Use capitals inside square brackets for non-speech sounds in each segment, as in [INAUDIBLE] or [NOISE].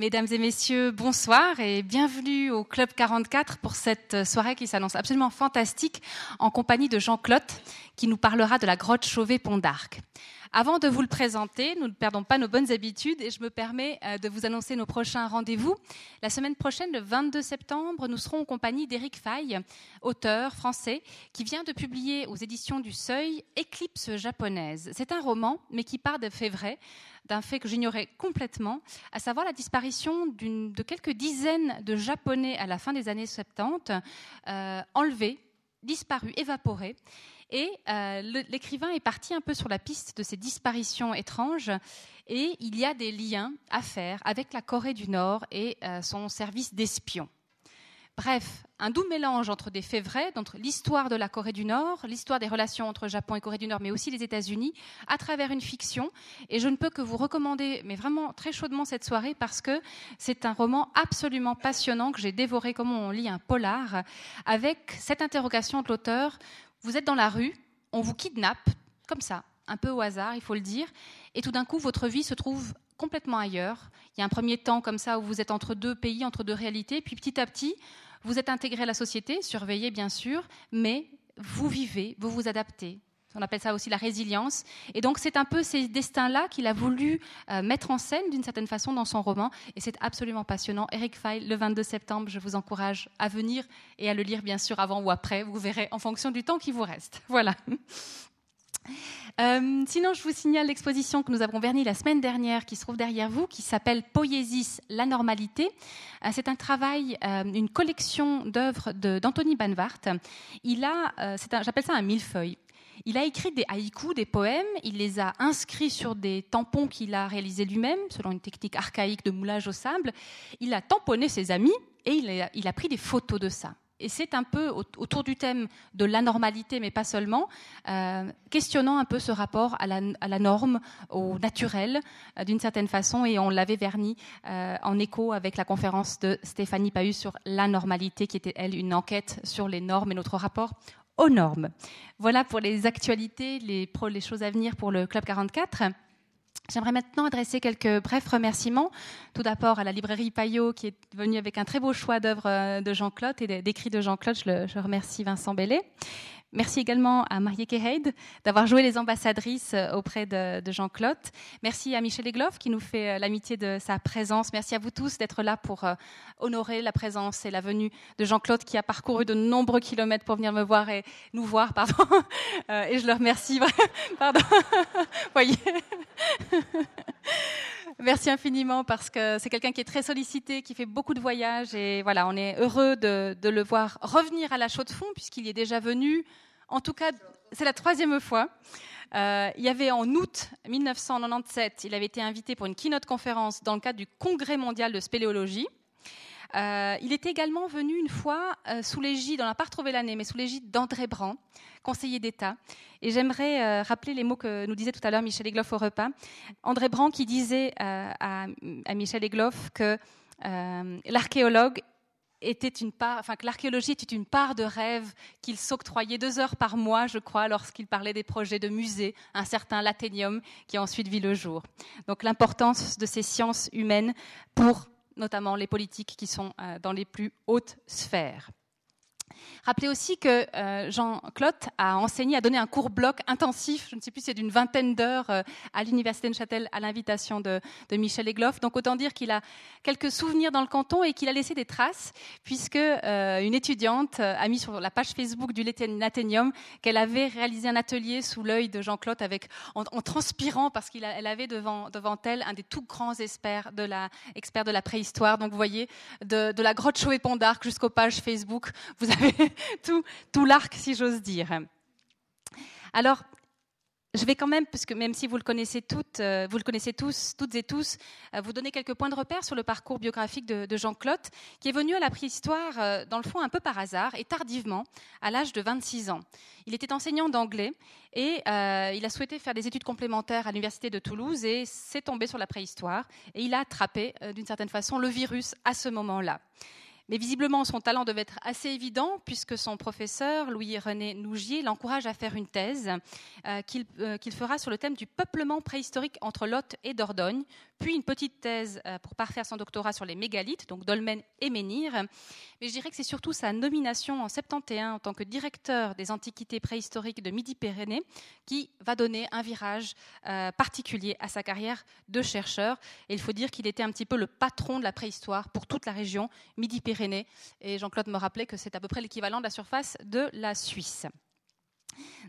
Mesdames et messieurs, bonsoir et bienvenue au Club 44 pour cette soirée qui s'annonce absolument fantastique en compagnie de Jean Clotte qui nous parlera de la grotte Chauvet-Pont d'Arc. Avant de vous le présenter, nous ne perdons pas nos bonnes habitudes et je me permets euh, de vous annoncer nos prochains rendez-vous. La semaine prochaine, le 22 septembre, nous serons en compagnie d'Éric Faye, auteur français, qui vient de publier aux éditions du Seuil Éclipse japonaise. C'est un roman, mais qui part de faits vrais, d'un fait que j'ignorais complètement, à savoir la disparition de quelques dizaines de Japonais à la fin des années 70, euh, enlevés, disparus, évaporés. Et euh, l'écrivain est parti un peu sur la piste de ces disparitions étranges. Et il y a des liens à faire avec la Corée du Nord et euh, son service d'espion. Bref, un doux mélange entre des faits vrais, entre l'histoire de la Corée du Nord, l'histoire des relations entre Japon et Corée du Nord, mais aussi les États-Unis, à travers une fiction. Et je ne peux que vous recommander, mais vraiment très chaudement cette soirée, parce que c'est un roman absolument passionnant que j'ai dévoré comme on lit un polar, avec cette interrogation de l'auteur vous êtes dans la rue, on vous kidnappe, comme ça, un peu au hasard, il faut le dire, et tout d'un coup, votre vie se trouve complètement ailleurs. Il y a un premier temps comme ça où vous êtes entre deux pays, entre deux réalités, puis petit à petit, vous êtes intégré à la société, surveillé bien sûr, mais vous vivez, vous vous adaptez. On appelle ça aussi la résilience. Et donc, c'est un peu ces destins-là qu'il a voulu euh, mettre en scène d'une certaine façon dans son roman. Et c'est absolument passionnant. Eric Fay, le 22 septembre, je vous encourage à venir et à le lire, bien sûr, avant ou après. Vous verrez en fonction du temps qui vous reste. [LAUGHS] Voilà. Euh, sinon, je vous signale l'exposition que nous avons vernie la semaine dernière, qui se trouve derrière vous, qui s'appelle Poésis, la normalité. Euh, c'est un travail, une collection d'œuvres d'Anthony Banvart. Il a, j'appelle ça un millefeuille. Il a écrit des haïkus, des poèmes, il les a inscrits sur des tampons qu'il a réalisés lui-même, selon une technique archaïque de moulage au sable. Il a tamponné ses amis et il a, pris des photos de ça. Et c'est un peu autour du thème de l'anormalité, mais pas seulement, euh, questionnant un peu ce rapport à la, norme, au naturel, euh, d'une certaine façon. Et on l'avait verni euh, en écho avec la conférence de Stéphanie Pahus sur la normalité, qui était, elle, une enquête sur les normes et notre rapport normes. Voilà pour les actualités, les, les choses à venir pour le Club 44. J'aimerais maintenant adresser quelques brefs remerciements. Tout d'abord à la librairie Payot qui est venue avec un très beau choix d'œuvres euh, de Jean-Claude et d'écrits de Jean-Claude. Je, je, remercie Vincent Bellet. Merci également à Marieke Heid d'avoir joué les ambassadrices euh, auprès de, Jean-Claude. Merci à Michel Egloff qui nous fait euh, l'amitié de sa présence. Merci à vous tous d'être là pour euh, honorer la présence et la venue de Jean-Claude qui a parcouru de nombreux kilomètres pour venir me voir et nous voir, pardon. [LAUGHS] Et je le remercie. [LAUGHS] Pardon. [LAUGHS] Voyez. Merci infiniment parce que c'est quelqu'un qui est très sollicité, qui fait beaucoup de voyages et voilà, on est heureux de, le voir revenir à la chaux de fond puisqu'il est déjà venu. En tout cas, c'est la troisième fois. Euh, il y avait en août 1997, il avait été invité pour une keynote conférence dans le cadre du Congrès mondial de spéléologie. Euh, il est également venu une fois euh, sous l'égide, on n'a pas retrouvé l'année, mais sous l'égide d'André Brand, conseiller d'État. Et j'aimerais euh, rappeler les mots que nous disait tout à l'heure Michel Egloff au repas. André Brand qui disait à, Michel Egloff que l'archéologue était une part, enfin que l'archéologie était une part de rêve qu'il s'octroyait deux heures par mois, je crois, lorsqu'il parlait des projets de musée, un certain Lathénium qui ensuite vu le jour. Donc l'importance de ces sciences humaines pour notamment les politiques qui sont euh, dans les plus hautes sphères. Rappelez aussi que euh, Jean Clotte a enseigné, a donné un cours bloc intensif, je ne sais plus, c'est d'une vingtaine d'heures euh, à l'Université de Châtel à l'invitation de, Michel Egloff. Donc autant dire qu'il a quelques souvenirs dans le canton et qu'il a laissé des traces, puisque euh, une étudiante a mis sur la page Facebook du Lathénium qu'elle avait réalisé un atelier sous l'œil de Jean Clotte avec, en, transpirant, parce qu'elle avait devant, elle un des tout grands experts de la, experts de la préhistoire. Donc vous voyez, de, de la grotte Chauvet-Pont d'Arc jusqu'aux pages Facebook, vous avez [LAUGHS] tout, l'arc, si j'ose dire. Alors, je vais quand même, puisque même si vous le connaissez toutes, euh, vous le connaissez tous, toutes et tous, euh, vous donner quelques points de repère sur le parcours biographique de, Jean Clotte, qui est venu à la préhistoire, euh, dans le fond, un peu par hasard et tardivement, à l'âge de 26 ans. Il était enseignant d'anglais et il a souhaité faire des études complémentaires à l'université de Toulouse et s'est tombé sur la préhistoire et il a attrapé, d'une certaine façon, le virus à ce moment-là. Mais visiblement, son talent devait être assez évident puisque son professeur, Louis-René Nougier, l'encourage à faire une thèse euh, euh, qu'il fera sur le thème du peuplement préhistorique entre Lot et Dordogne, puis une petite thèse euh, pour parfaire son doctorat sur les mégalithes, donc dolmen et menhir. Mais je dirais que c'est surtout sa nomination en 71 en tant que directeur des antiquités préhistoriques de Midi-Pyrénées qui va donner un virage particulier à sa carrière de chercheur. Et il faut dire qu'il était un petit peu le patron de la préhistoire pour toute la région Midi-Pyrénées. Et Jean-Claude me rappelait que c'est à peu près l'équivalent de la surface de la Suisse.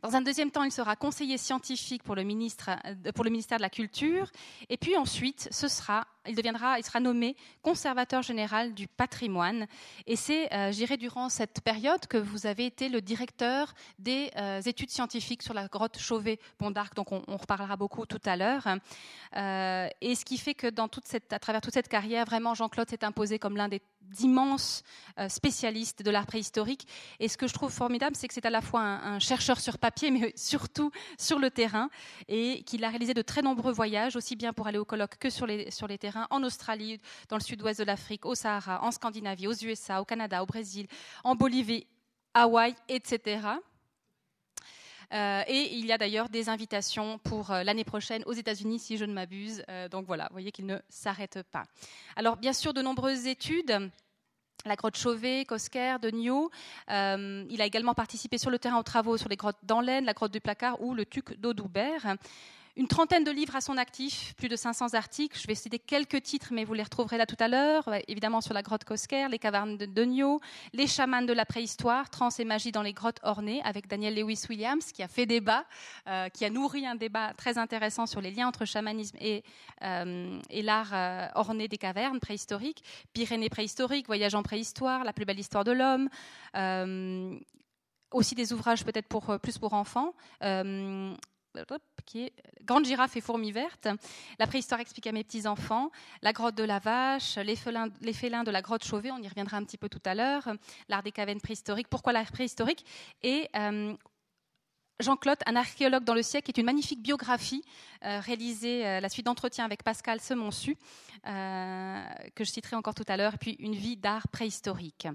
Dans un deuxième temps, il sera conseiller scientifique pour le, ministre, euh, pour le ministère de la Culture. Et puis ensuite, ce sera, il, deviendra, il sera nommé conservateur général du patrimoine. Et c'est, euh, j'irai durant cette période que vous avez été le directeur des euh, études scientifiques sur la grotte Chauvet-Pont d'Arc. Donc on, reparlera beaucoup tout à l'heure. et ce qui fait que à travers toute cette carrière, vraiment, Jean-Claude s'est imposé comme l'un des d'immenses euh, spécialistes de l'art préhistorique. Et ce que je trouve formidable, c'est que c'est à la fois un, chercheur sur papier, mais [LAUGHS] surtout sur le terrain, et qu'il a réalisé de très nombreux voyages, aussi bien pour aller au colloque que sur les, sur les terrains, en Australie, dans le sud-ouest de l'Afrique, au Sahara, en Scandinavie, aux USA, au Canada, au Brésil, en Bolivie, Hawaï, etc. Euh, et il y a d'ailleurs des invitations pour euh, l'année prochaine aux États-Unis, si je ne m'abuse. donc voilà, vous voyez qu'il ne s'arrête pas. Alors bien sûr, de nombreuses études la grotte Chauvet, Cosquer, de Euh, il a également participé sur le terrain aux travaux sur les grottes d'Anlaine, la grotte du Placard ou le Tuc d'Audoubert. Une trentaine de livres à son actif, plus de 500 articles. Je vais citer quelques titres, mais vous les retrouverez là tout à l'heure. Évidemment sur la grotte Cosquer, les cavernes de Degnaud, les chamans de la préhistoire, trans et magie dans les grottes ornées, avec Daniel Lewis Williams, qui a fait débat, euh, qui a nourri un débat très intéressant sur les liens entre chamanisme et, euh, l'art euh, orné des cavernes préhistoriques. Pyrénées préhistoriques, Voyage en préhistoire, La plus belle histoire de l'homme aussi des ouvrages peut-être plus pour enfants qui est Grande girafe et fourmi verte, La préhistoire expliquée à mes petits-enfants, La grotte de la vache, les félins, de la grotte Chauvet, on y reviendra un petit peu tout à l'heure, L'art des cavernes préhistoriques, Pourquoi l'art préhistorique? Et euh, Jean-Claude, un archéologue dans le siècle, est une magnifique biographie euh, réalisée euh, la suite d'entretiens avec Pascal Semonsu, que je citerai encore tout à l'heure, puis une vie d'art préhistorique.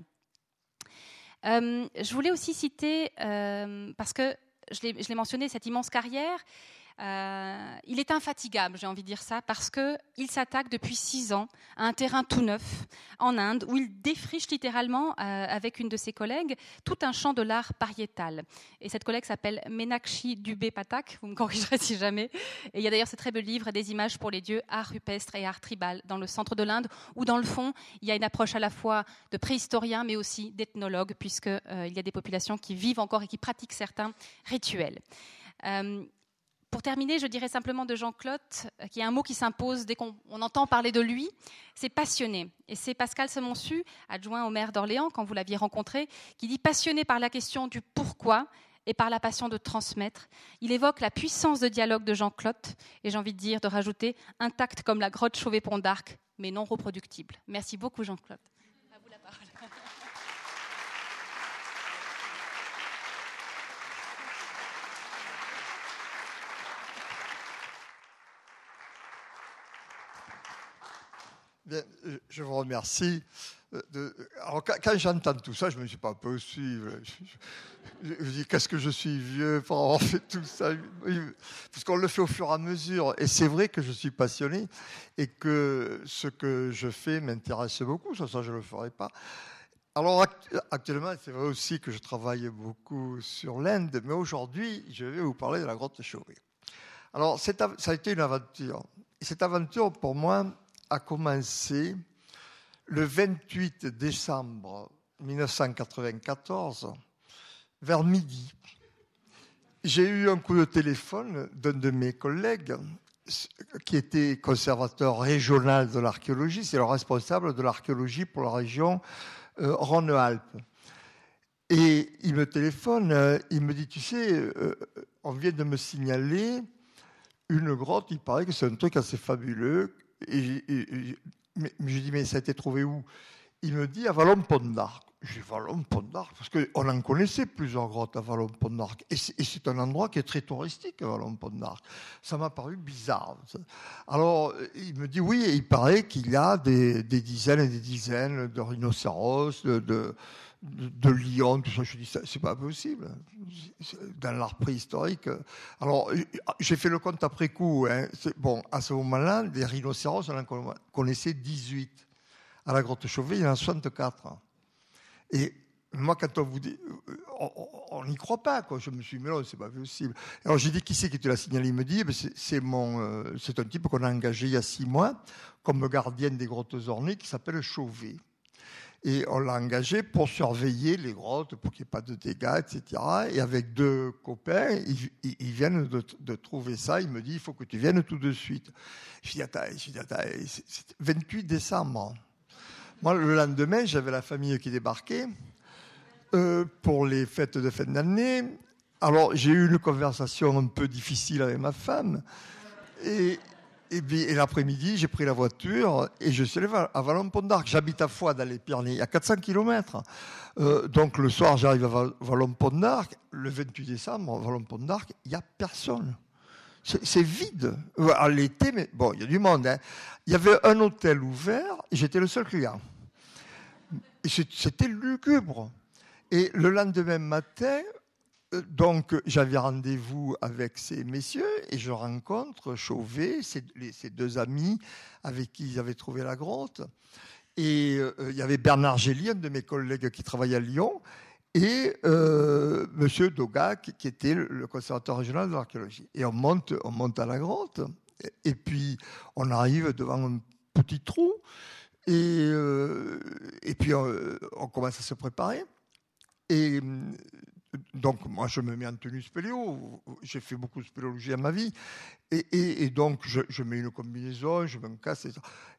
je voulais aussi citer, parce que je l'ai mentionné, cette immense carrière, euh, il est infatigable, j'ai envie de dire ça, parce qu'il s'attaque depuis six ans à un terrain tout neuf en Inde, où il défriche littéralement, euh, avec une de ses collègues, tout un champ de l'art pariétal. Et cette collègue s'appelle Menakshi Dubé Patak, vous me corrigerez si jamais. Et il y a d'ailleurs ce très beau livre, Des images pour les dieux, art rupestre et art tribal, dans le centre de l'Inde, où dans le fond, il y a une approche à la fois de préhistorien, mais aussi d'ethnologue, puisqu'il euh, y a des populations qui vivent encore et qui pratiquent certains rituels. Pour terminer, je dirais simplement de Jean-Claude, euh, qui est un mot qui s'impose dès qu'on entend parler de lui, c'est passionné. Et c'est Pascal Semonsu, adjoint au maire d'Orléans, quand vous l'aviez rencontré, qui dit passionné par la question du pourquoi et par la passion de transmettre. Il évoque la puissance de dialogue de Jean-Claude, et j'ai envie de dire, de rajouter, intact comme la grotte Chauvet-Pont d'Arc, mais non reproductible. Merci beaucoup, Jean-Claude. je vous remercie. Euh, alors, quand, j'entends tout ça, je me dis pas possible. [LAUGHS] Je, je, dis qu'est-ce que je suis vieux pour avoir fait tout ça, puisqu'on le fait au fur et à mesure. Et c'est vrai que je suis passionné et que ce que je fais m'intéresse beaucoup. Ça, ça je le ferai pas. Alors actuellement, c'est vrai aussi que je travaille beaucoup sur l'Inde, mais aujourd'hui, je vais vous parler de la grotte Chauvet. Alors, ça a été une aventure. Et cette aventure, pour moi, a commencé le 28 décembre 1994, vers midi. J'ai eu un coup de téléphone d'un de mes collègues qui était conservateur régional de l'archéologie, c'est le responsable de l'archéologie pour la région euh, Rhône-Alpes. Et il me téléphone, euh, il me dit, tu sais, euh, on vient de me signaler une grotte, il paraît que c'est un truc assez fabuleux, et, mais, je dis, mais ça a été trouvé où? Il me dit à Vallon-Pont d'Arc. j'ai Vallon Pont d'Arc, parce qu'on en connaissait plusieurs grottes à Vallon Pont d'Arc. Et c'est un endroit qui est très touristique, Vallon Pont d'Arc. Ça m'a paru bizarre. Alors, il me dit oui, il paraît qu'il y a des, dizaines et des dizaines de rhinocéros, de, lions, tout ça. Je dis, c'est pas possible. Dans l'art préhistorique. Alors, j'ai fait le compte après coup. Hein. Bon, à ce moment-là, des rhinocéros, on en connaissait 18. À la grotte Chauvet, il y en a 64. Et moi, quand on vous dit, on n'y croit pas, quoi. Je me suis dit, mais non, c'est pas possible. Alors j'ai dit, qui c'est qui te l'a signalé? Il me dit, eh ben, c'est mon, euh, c'est un type qu'on a engagé il y a six mois comme gardienne des grottes ornées qui s'appelle Chauvet. Et on l'a engagé pour surveiller les grottes, pour qu'il n'y ait pas de dégâts, etc. Et avec deux copains, ils, viennent de, trouver ça. Il me dit, il faut que tu viennes tout de suite. Je dis, attends, je dis, attends, c'est 28 décembre. Moi, le lendemain, j'avais la famille qui débarquait euh, pour les fêtes de fin d'année. Alors, j'ai eu une conversation un peu difficile avec ma femme. Et, et, l'après-midi, j'ai pris la voiture et je suis allé à Vallon-Pont d'Arc. J'habite à Foix, dans les Pyrénées, a 400 km. Euh, donc, le soir, j'arrive à Vallon-Pont d'Arc. Le 28 décembre, à Vallon-Pont d'Arc, il n'y a personne. C'est vide. À l'été, mais bon, il y a du monde. Hein. Il y avait un hôtel ouvert et j'étais le seul client. C'était lugubre. Et le lendemain matin, euh, donc j'avais rendez-vous avec ces messieurs et je rencontre Chauvet, ces, deux amis avec qui ils avaient trouvé la grotte. Et euh, il y avait Bernard Gély, un de mes collègues qui travaillait à Lyon, et euh, M. Dogac, qui était le conservateur régional de l'archéologie. Et on monte, on monte à la grotte, et puis on arrive devant un petit trou, et, euh, puis euh, on, commence à se préparer. Et donc, moi, je me mets en tenue spéléo. J'ai fait beaucoup de spéléologie à ma vie. Et, donc, je, mets une combinaison, je me casse. Et,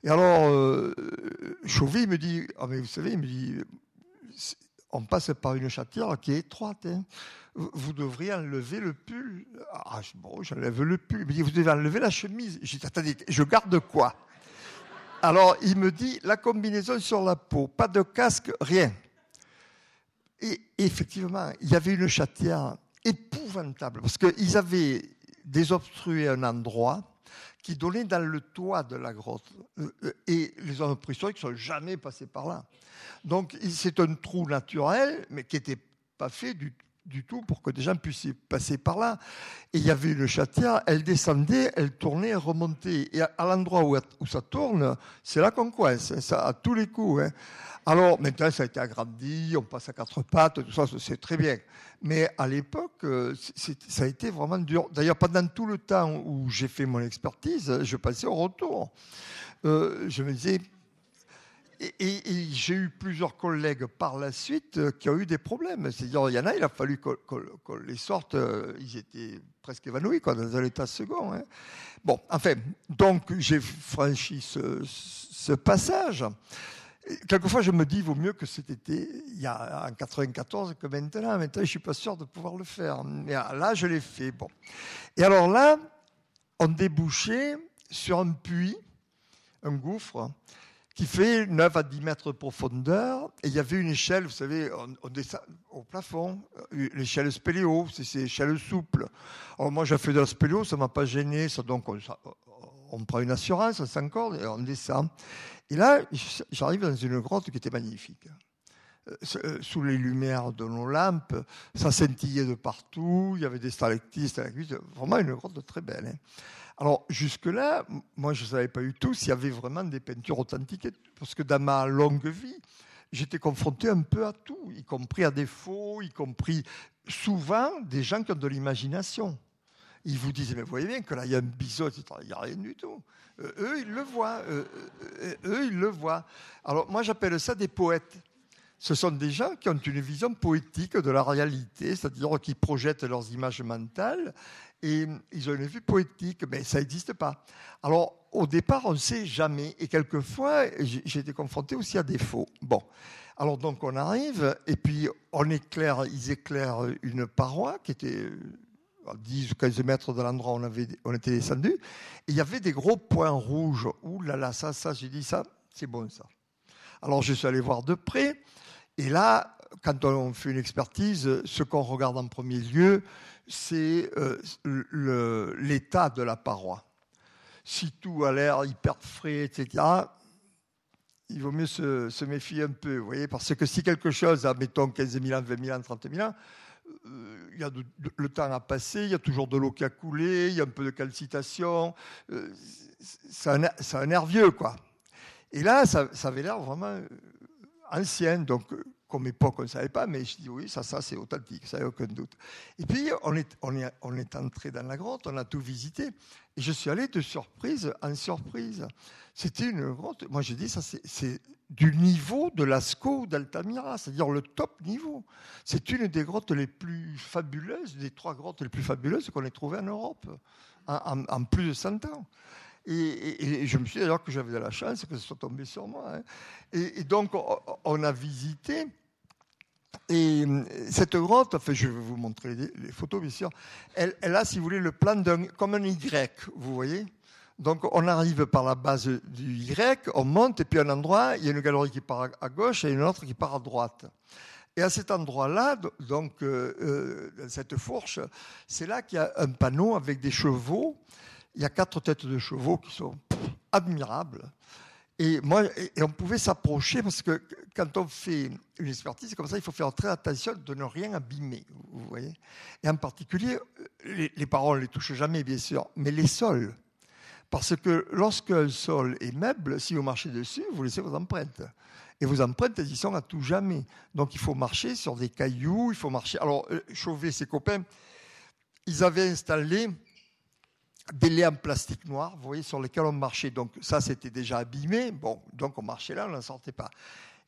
et alors, euh, Chauvet, me dit, ah, mais vous savez, il me dit, on passe par une chatière qui est étroite. Hein. Vous devriez enlever le pull. Ah, bon, j'enlève le pull. Il me dit, vous devez enlever la chemise. J'ai dit, attendez, je garde quoi? Alors, il me dit, la combinaison sur la peau, pas de casque, rien. Et effectivement, il y avait une chatière épouvantable, parce qu'ils avaient désobstrué un endroit qui donnait dans le toit de la grotte. Euh, euh, et les hommes préhistoriques ne sont jamais passés par là. Donc c'est un trou naturel, mais qui n'était pas fait du, tout pour que des gens puissent passer par là. Et il y avait une chatière, elle descendait, elle tournait, elle remontait. Et à, l'endroit où, ça tourne, c'est là qu'on coince, hein, ça, à tous les coups. Hein. Alors maintenant, ça a été agrandi, on passe à quatre pattes, tout ça, c'est très bien. Mais à l'époque, euh, ça a été vraiment dur. D'ailleurs, pendant tout le temps où j'ai fait mon expertise, je passais au retour. Euh, je me disais, et, j'ai eu plusieurs collègues par la suite euh, qui ont eu des problèmes. C'est-à-dire, il y en a, il a fallu qu'on les sorte, ils étaient presque évanouis, quoi, dans un état second. Hein. Bon, enfin, donc j'ai franchi ce, passage. Quelquefois, je me dis, vaut mieux que c'était il y a en 94 que maintenant. Maintenant, je suis pas sûr de pouvoir le faire. Mais là, je l'ai fait. Bon. Et alors là, on débouchait sur un puits, un gouffre, qui fait 9 à 10 mètres de profondeur. Et il y avait une échelle, vous savez, on, descend au plafond, l'échelle spéléo, c'est ces échelles souples. Alors moi, j'ai fait de la spéléo, ça ne m'a pas gêné. Donc, on, on prend une assurance, on s'encorde et on descend. Et là, j'arrive dans une grotte qui était magnifique. Euh, euh, sous les lumières de nos lampes, ça scintillait de partout, il y avait des stalactites, stalagmites, vraiment une grotte très belle. Hein. Alors jusque-là, moi je ne savais pas du tout s'il y avait vraiment des peintures authentiques, parce que dans ma longue vie, j'étais confronté un peu à tout, y compris à des faux, y compris souvent des gens qui ont de l'imagination. Ils vous disent, mais vous voyez bien que là, il y a un biseau, Il n'y a rien du tout. Euh, eux, ils le voient. Euh, euh, eux, ils le voient. Alors, moi, j'appelle ça des poètes. Ce sont des gens qui ont une vision poétique de la réalité, c'est-à-dire qui projettent leurs images mentales et ils ont une vue poétique, mais ça n'existe pas. Alors, au départ, on ne sait jamais. Et quelquefois, j'ai été confronté aussi à des faux. Bon. Alors, donc, on arrive, et puis on éclaire, ils éclairent une paroi qui était 10 ou 15 mètres de l'endroit où on, avait, on était descendu, et il y avait des gros points rouges. Ouh là là, ça, ça, j'ai dit ça, c'est bon ça. Alors je suis allé voir de près, Et là, quand on fait une expertise, ce qu'on regarde en premier lieu, c'est euh, l'état de la paroi. Si tout a l'air hyper frais, etc., il vaut mieux se, méfier un peu, vous voyez, parce que si quelque chose a, mettons, 15 000 ans, 20 000 ans, 30 000 ans, euh, il y a le temps a passé, il y a toujours de l'eau qui a coulé, il y a un peu de calcitation, euh, c'est un, vieux, quoi. Et là, ça, avait l'air vraiment ancien, donc comme époque, on ne savait pas, mais je dis oui, ça, ça c'est authentique, ça n'y a aucun doute. Et puis, on est, entré dans la grotte, on a tout visité, et je suis allé de surprise en surprise. C'était une grotte, moi j'ai dit, ça c'est du niveau de Lascaux d'Altamira, c'est-à-dire le top niveau. C'est une des grottes les plus fabuleuses, des trois grottes les plus fabuleuses qu'on ait trouvées en Europe, en, plus de 100 ans. Et, je me suis dit d'ailleurs que j'avais de la chance que ce soit tombé sur moi. Hein. Et, donc, on a visité. Et cette grotte, enfin, je vais vous montrer les, photos, bien sûr, elle, a, si vous voulez, le plan comme un Y, vous voyez donc on arrive par la base du Y, on monte, et puis à un endroit, il y a une galerie qui part à gauche et une autre qui part à droite. Et à cet endroit-là, donc euh, euh, cette fourche, c'est là qu'il y a un panneau avec des chevaux. Il y a quatre têtes de chevaux qui sont admirables. Et, moi, et on pouvait s'approcher parce que quand on fait une expertise comme ça, il faut faire très attention de ne rien abîmer, vous voyez. Et en particulier, les, les parents ne les touchent jamais, bien sûr, mais les sols. Parce que lorsqu'un sol est meuble, si vous marchez dessus, vous laissez vos empreintes. Et vos empreintes, elles y sont à tout jamais. Donc il faut marcher sur des cailloux, il faut marcher. Alors, euh, Chauvet, ses copains, ils avaient installé des laits en plastique noir, vous voyez, sur lesquels on marchait. Donc ça, c'était déjà abîmé. Bon, donc on marchait là, on n'en sortait pas.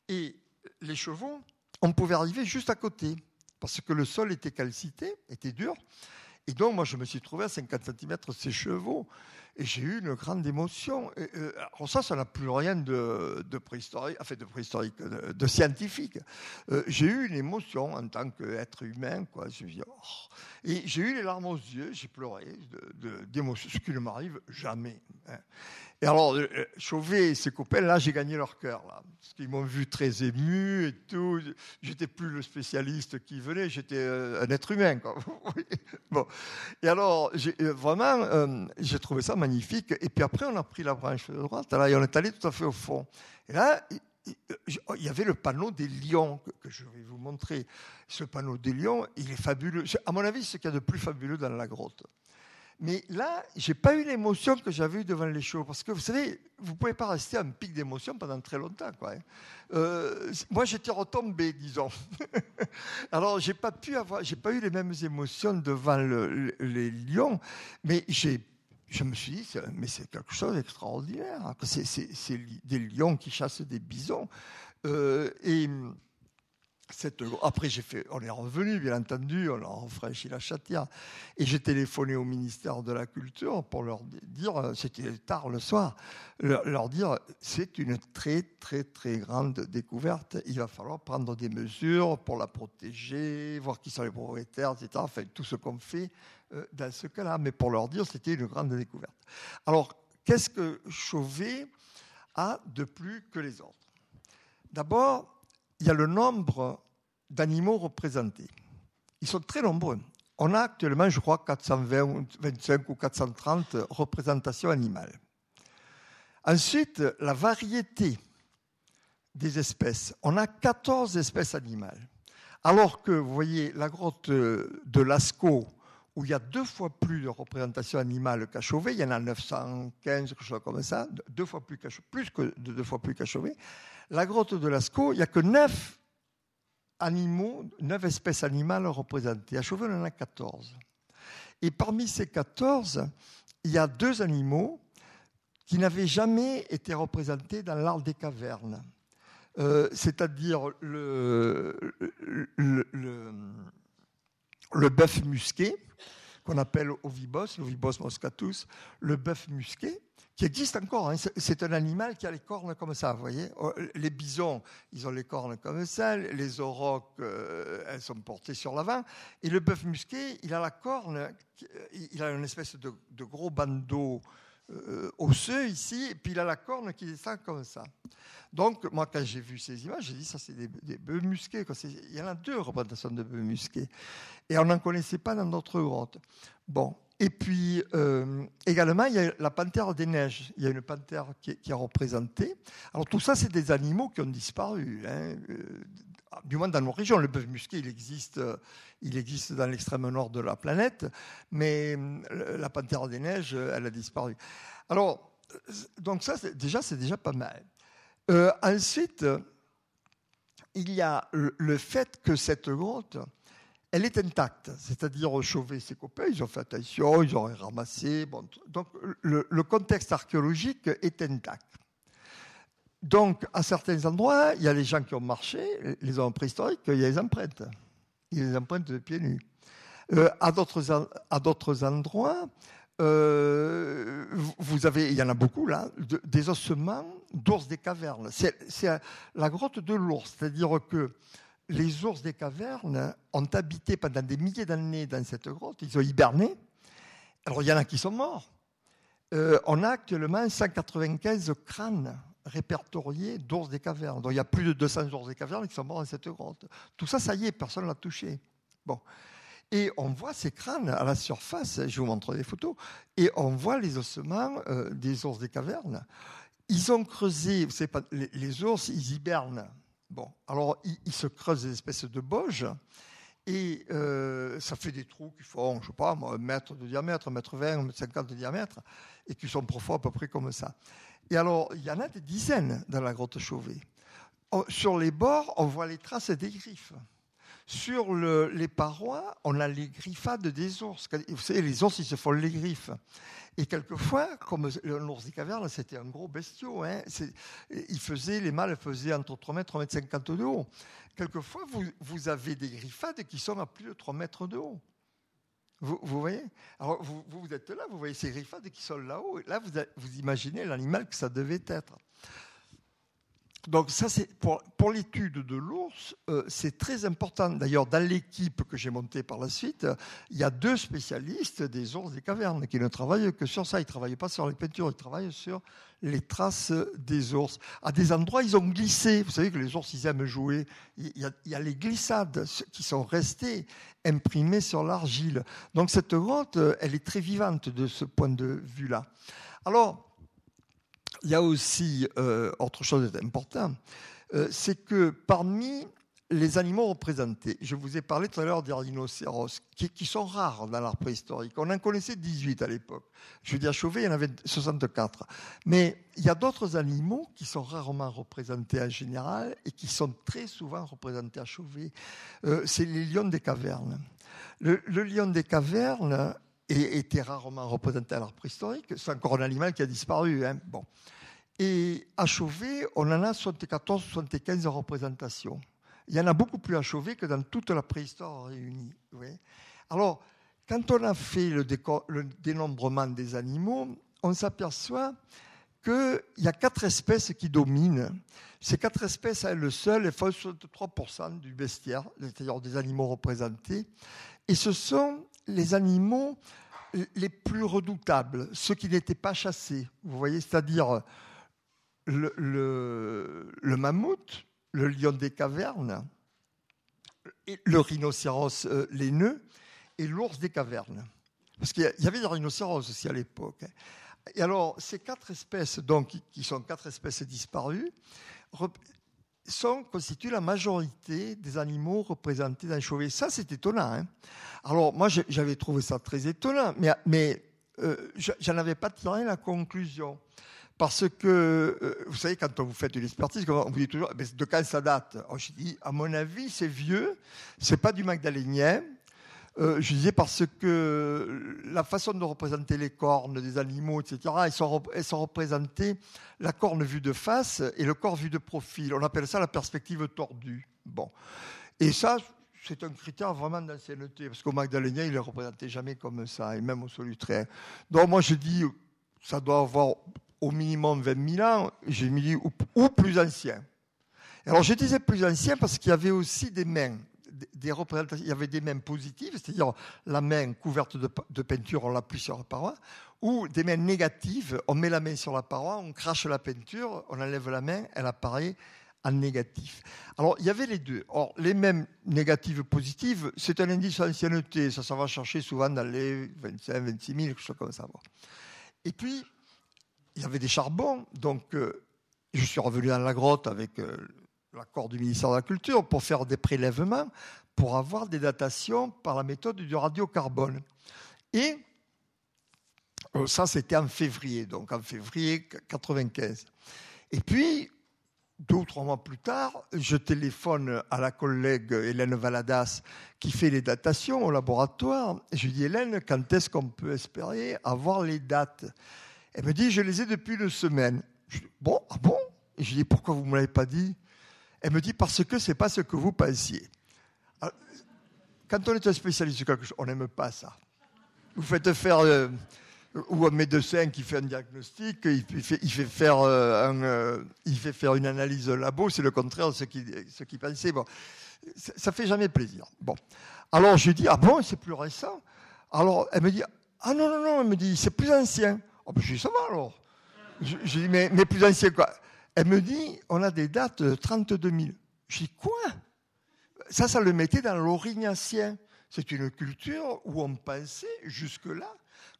Et les chevaux, on pouvait arriver juste à côté, parce que le sol était calcité, était dur. Et donc, moi, je me suis trouvé à 50 cm ces chevaux. Et j'ai eu une grande émotion. Euh, ça, ça n'a plus rien de, préhistorique, enfin de préhistorique, de, scientifique. Euh, j'ai eu une émotion en tant qu'être humain, quoi. Oh. Et j'ai eu les larmes aux yeux, j'ai pleuré d'émotion, ce qui ne m'arrive jamais. Hein. Et alors, euh, Chauvet et ses copains, là, j'ai gagné leur cœur, là. Parce qu'ils m'ont vu très ému et tout. J'étais plus le spécialiste qui venait, j'étais euh, un être humain, quoi. [LAUGHS] bon. Et alors, euh, vraiment, j'ai trouvé ça magnifique. Et puis après, on a pris la branche de droite, là, et on est allé tout à fait au fond. Et là, il y avait le panneau des lions que je vais vous montrer. Ce panneau des lions, il est fabuleux. À mon avis, c'est ce qu'il y a de plus fabuleux dans la grotte. Mais là, j'ai pas eu l'émotion que j'avais eue devant les shows. Parce que vous savez, vous pouvez pas rester à un pic d'émotion pendant très longtemps. Quoi. Hein. Euh, moi, j'étais retombé, disons. [LAUGHS] Alors, pas pu avoir, j'ai pas eu les mêmes émotions devant les lions, mais j'ai je me suis dit, mais c'est quelque chose d'extraordinaire. Hein, c'est des lions qui chassent des bisons. Euh, et après, j'ai fait, on est revenu, bien entendu, on a rafraîchi la chatière. Et j'ai téléphoné au ministère de la Culture pour leur dire, c'était tard le soir, leur, dire, c'est une très, très, très grande découverte. Il va falloir prendre des mesures pour la protéger, voir qui sont les propriétaires, etc. Enfin, tout ce qu'on fait euh, dans ce cas-là. Mais pour leur dire, c'était une grande découverte. Alors, qu'est-ce que Chauvet a de plus que les autres? D'abord, il y a le nombre d'animaux représentés. Ils sont très nombreux. On a actuellement, je crois, 425 ou 430 représentations animales. Ensuite, la variété des espèces. On a 14 espèces animales. Alors que, vous voyez, la grotte de Lascaux, où il y a deux fois plus de représentations animales qu'à Chauvet, il y en a 915, quelque chose comme ça, deux fois plus, plus que deux fois plus qu'à Chauvet. La grotte de Lascaux, il n'y a que neuf animaux, neuf espèces animales représentées. À Chauvet, on en a 14. Et parmi ces 14, il y a deux animaux qui n'avaient jamais été représentés dans l'art des cavernes. Euh, c'est-à-dire le, le, le bœuf musqué, qu'on appelle ovibos, l'ovibos moscatus, le bœuf musqué, qui existe encore. Hein. C'est un animal qui a les cornes comme ça, voyez. Oh, les bisons, ils ont les cornes comme ça. Les aurochs, euh, elles sont portées sur l'avant. Et le bœuf musqué, il a la corne, il a une espèce de, gros bandeau euh, osseux ici, et puis il a la corne qui descend comme ça. Donc, moi, quand j'ai vu ces images, j'ai dit, ça, c'est des, bœufs musqués. Il y en a deux représentations de bœufs musqués. Et on n'en connaissait pas dans d'autres grottes. Bon. Et puis, euh, également, il y a la panthère des neiges. Il y a une panthère qui est, représentée. Alors, tout ça, c'est des animaux qui ont disparu. Hein. Euh, du moins dans nos régions. Le bœuf musqué, il existe, il existe dans l'extrême nord de la planète, mais euh, la panthère des neiges, elle a disparu. Alors, donc ça, déjà, c'est déjà pas mal. Euh, ensuite, il y a le fait que cette grotte, elle est intacte, c'est-à-dire Chauvet ses copains, ils ont fait attention, ils ont ramassé. donc le, contexte archéologique est intact. Donc, à certains endroits, il y a les gens qui ont marché, les hommes préhistoriques, il y a les empreintes. Il y a les empreintes de pieds nus. Euh, à d'autres endroits, euh, vous avez, il y en a beaucoup là, des ossements d'ours des cavernes. C'est la grotte de l'ours, c'est-à-dire que les ours des cavernes ont habité pendant des milliers d'années dans cette grotte, ils ont hiberné. Alors il y en a qui sont morts. Euh, on a actuellement 195 crânes répertoriés d'ours des cavernes. Donc il y a plus de 200 ours des cavernes qui sont morts dans cette grotte. Tout ça, ça y est, personne ne l'a touché. Bon. Et on voit ces crânes à la surface, je vous montre des photos, et on voit les ossements euh, des ours des cavernes. Ils ont creusé, vous savez pas, les, ours, ils hibernent. Bon, alors ils, se creusent des espèces de boges, et euh, ça fait des trous qui font, je sais pas, un mètre de diamètre, un mètre vingt, un mètre cinquante de diamètre, et qui sont profonds à peu près comme ça. Et alors, il y en a des dizaines dans la grotte Chauvet. Sur les bords, on voit les traces des griffes. Sur les parois, on a les griffades des ours. Vous savez, les ours, ils se font les griffes. Et quelquefois, comme l'ours des cavernes, c'était un gros bestiau. Hein, il faisait, les mâles faisaient entre 3 mètres et 3 mètres 50 de haut. Quelquefois, vous, avez des griffades qui sont à plus de 3 mètres de haut. Vous, voyez? Alors, vous, vous, êtes là, vous voyez ces griffades qui sont là-haut. Là, vous, vous imaginez l'animal que ça devait être. Donc ça, c'est pour, l'étude de l'ours, euh, c'est très important. D'ailleurs, dans l'équipe que j'ai montée par la suite, il y a deux spécialistes des ours des cavernes qui ne travaillent que sur ça. Ils ne travaillent pas sur les peintures, ils travaillent sur les traces des ours. À des endroits, ils ont glissé. Vous savez que les ours, ils aiment jouer. Il y a, il y a les glissades qui sont restées imprimées sur l'argile. Donc cette grotte, elle est très vivante de ce point de vue-là. Alors, il y a aussi euh, autre chose d'important, euh, c'est que parmi les animaux représentés, je vous ai parlé tout à l'heure des rhinocéros, qui, sont rares dans l'art préhistorique. On en connaissait 18 à l'époque. Je veux dire, Chauvet, il y en avait 64. Mais il y a d'autres animaux qui sont rarement représentés en général et qui sont très souvent représentés à Chauvet. Euh, c'est les lions des cavernes. Le lion des cavernes, et était rarement représenté à l'art préhistorique. C'est encore un animal qui a disparu. Hein. Bon. Et à Chauvet, on en a 74-75 représentations. Il y en a beaucoup plus à Chauvet que dans toute la préhistoire réunie. Alors, quand on a fait le, le dénombrement des animaux, on s'aperçoit qu'il y a quatre espèces qui dominent. Ces quatre espèces, elles seules, font 63% du bestiaire, c'est-à-dire des animaux représentés. Et ce sont les animaux les plus redoutables, ceux qui n'étaient pas chassés. Vous voyez, c'est-à-dire le, le, mammouth, le lion des cavernes, le rhinocéros euh, laineux et l'ours des cavernes. Parce qu'il y avait des rhinocéros aussi à l'époque. Et alors, ces quatre espèces, donc, qui sont quatre espèces disparues, constituent la majorité des animaux représentés dans les Chauvet. Ça, c'est étonnant. Hein. Alors, moi, j'avais trouvé ça très étonnant, mais, euh, j'en avais pas tiré la conclusion. Parce que, euh, vous savez, quand vous faites une expertise, on vous dit toujours, de quand ça date? Je dis, à mon avis, c'est vieux, c'est pas du Magdalénien, euh, je disais parce que la façon de représenter les cornes des animaux, etc., elles sont, représentées la corne vue de face et le corps vu de profil. On appelle ça la perspective tordue. Bon. Et ça, c'est un critère vraiment d'ancienneté, parce qu'au Magdalénien, il ne représenté jamais comme ça, et même au Solutré. Donc moi, je dis, ça doit avoir au minimum 20 000 ans, j'ai mis ou, ou plus ancien. Alors je disais plus ancien parce qu'il y avait aussi des mains Il y avait des mains positives, c'est-à-dire la main couverte de, peinture, on l'appuie sur la paroi, ou des mains négatives, on met la main sur la paroi, on crache la peinture, on enlève la main, elle apparaît en négatif. Alors, il y avait les deux. Or, les mêmes négatives positives, c'est un indice d'ancienneté. Ça, ça va chercher souvent dans les 25, 26 000, quelque chose comme ça. Et puis, il y avait des charbons. Donc, euh, je suis revenu dans la grotte avec euh, l'accord du ministère de la Culture pour faire des prélèvements, pour avoir des datations par la méthode du radiocarbone. Et euh, ça, c'était en février, donc en février 95. Et puis, deux ou trois mois plus tard, je téléphone à la collègue Hélène Valadas qui fait les datations au laboratoire. Je lui dis, Hélène, quand est-ce qu'on peut espérer avoir les dates? Elle me dit, je les ai depuis une semaine. Je dis, bon, ah bon? Je lui dis, pourquoi vous ne me l'avez pas dit? Elle me dit, parce que ce n'est pas ce que vous pensiez. quand on est un spécialiste de quelque chose, on n'aime pas ça. Vous faites faire... Euh, ou un médecin qui fait un diagnostic, il fait, il fait, faire, euh, un, euh, il fait faire une analyse labo, c'est le contraire de ce qu'il qui pensait. Ça fait jamais plaisir. Bon. Alors je dis, ah bon, c'est plus récent Alors elle me dit, ah non, non, non, elle me dit, c'est plus ancien. Oh, ben, je dis, ça va alors. Je, dis, mais, mais, plus ancien quoi? Elle me dit, on a des dates de 32 000. Je dis, quoi? Ça, ça le mettait dans l'orignacien. C'est une culture où on pensait jusque-là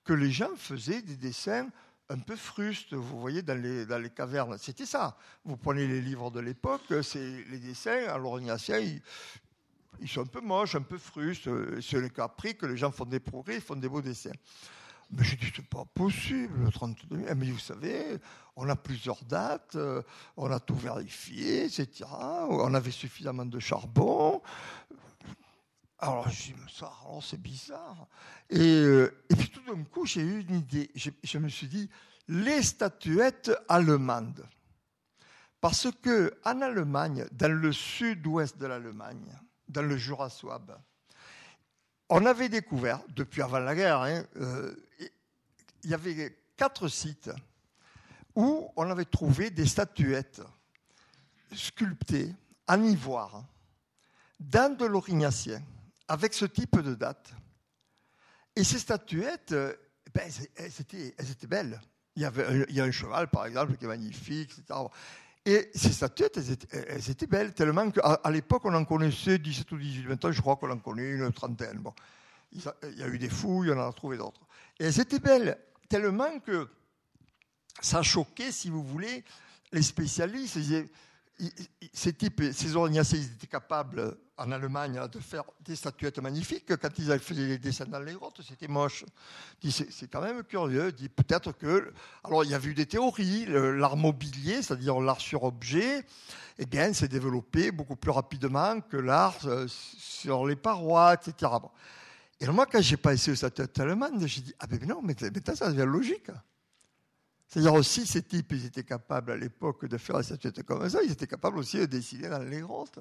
que les gens faisaient des dessins un peu frustes, vous voyez, dans les, cavernes. C'était ça. Vous prenez les livres de l'époque, c'est les dessins, alors ils, ils, sont un peu moches, un peu frustes. C'est le cas pris que les gens font des progrès, ils font des beaux dessins. Mais j'ai dit, c'est pas possible, le 32 000. Mais vous savez, on a plusieurs dates, on a tout vérifié, etc. On avait suffisamment de charbon. Alors, je me ça, c'est bizarre. Euh, et, puis tout d'un coup, j'ai eu une idée. Je, me suis dit, les statuettes allemandes. Parce que en Allemagne, dans le sud-ouest de l'Allemagne, dans le Jura Swab, on avait découvert, depuis avant la guerre, hein, euh, il y avait quatre sites où on avait trouvé des statuettes sculptées en ivoire dans de l'orignacien avec ce type de date. Et ces statuettes, euh, ben, elles, étaient, belles. Il y, avait, il y a un cheval, par exemple, qui est magnifique, etc. Et ces statuettes, elles étaient, belles, tellement qu'à l'époque, on en connaissait 17 ou 18. Maintenant, je crois qu'on en connaît une trentaine. Bon. Il y a eu des fouilles, on en a trouvé d'autres. Et elles étaient belles, tellement que ça choquait, si vous voulez, les spécialistes. Ces types, ces orignacés, ils étaient capables en Allemagne de faire des statuettes magnifiques. Quand ils faisaient les dessins dans les grottes, c'était moche. C'est quand même curieux. Dit peut-être que. Alors, il y a eu des théories. L'art mobilier, c'est-à-dire l'art sur objet, eh bien, s'est développé beaucoup plus rapidement que l'art euh, sur les parois, etc. Et moi, quand j'ai passé aux statuettes allemandes, j'ai dit Ah, ben non, mais, ça devient logique. C'est-à-dire aussi, ces types, ils étaient capables à l'époque de faire des statuettes comme ça, ils étaient capables aussi de dessiner dans les grottes.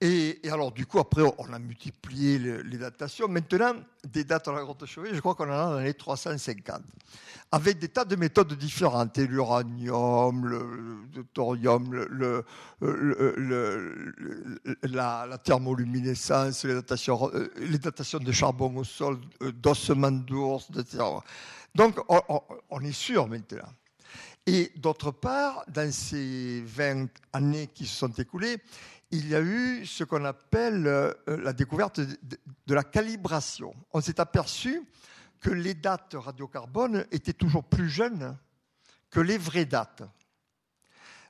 Et, alors, du coup, après, on a multiplié les, datations. Maintenant, des dates à la grotte Chauvet, je crois qu'on en a dans les 350. Avec des tas de méthodes différentes. L'uranium, le, thorium, la, thermoluminescence, les datations, euh, les datations de charbon au sol, euh, d'ossements d'ours, etc. Donc, on est sûr maintenant. Et d'autre part, dans ces 20 années qui se sont écoulées, il y a eu ce qu'on appelle euh, la découverte de, la calibration. On s'est aperçu que les dates radiocarbone étaient toujours plus jeunes que les vraies dates.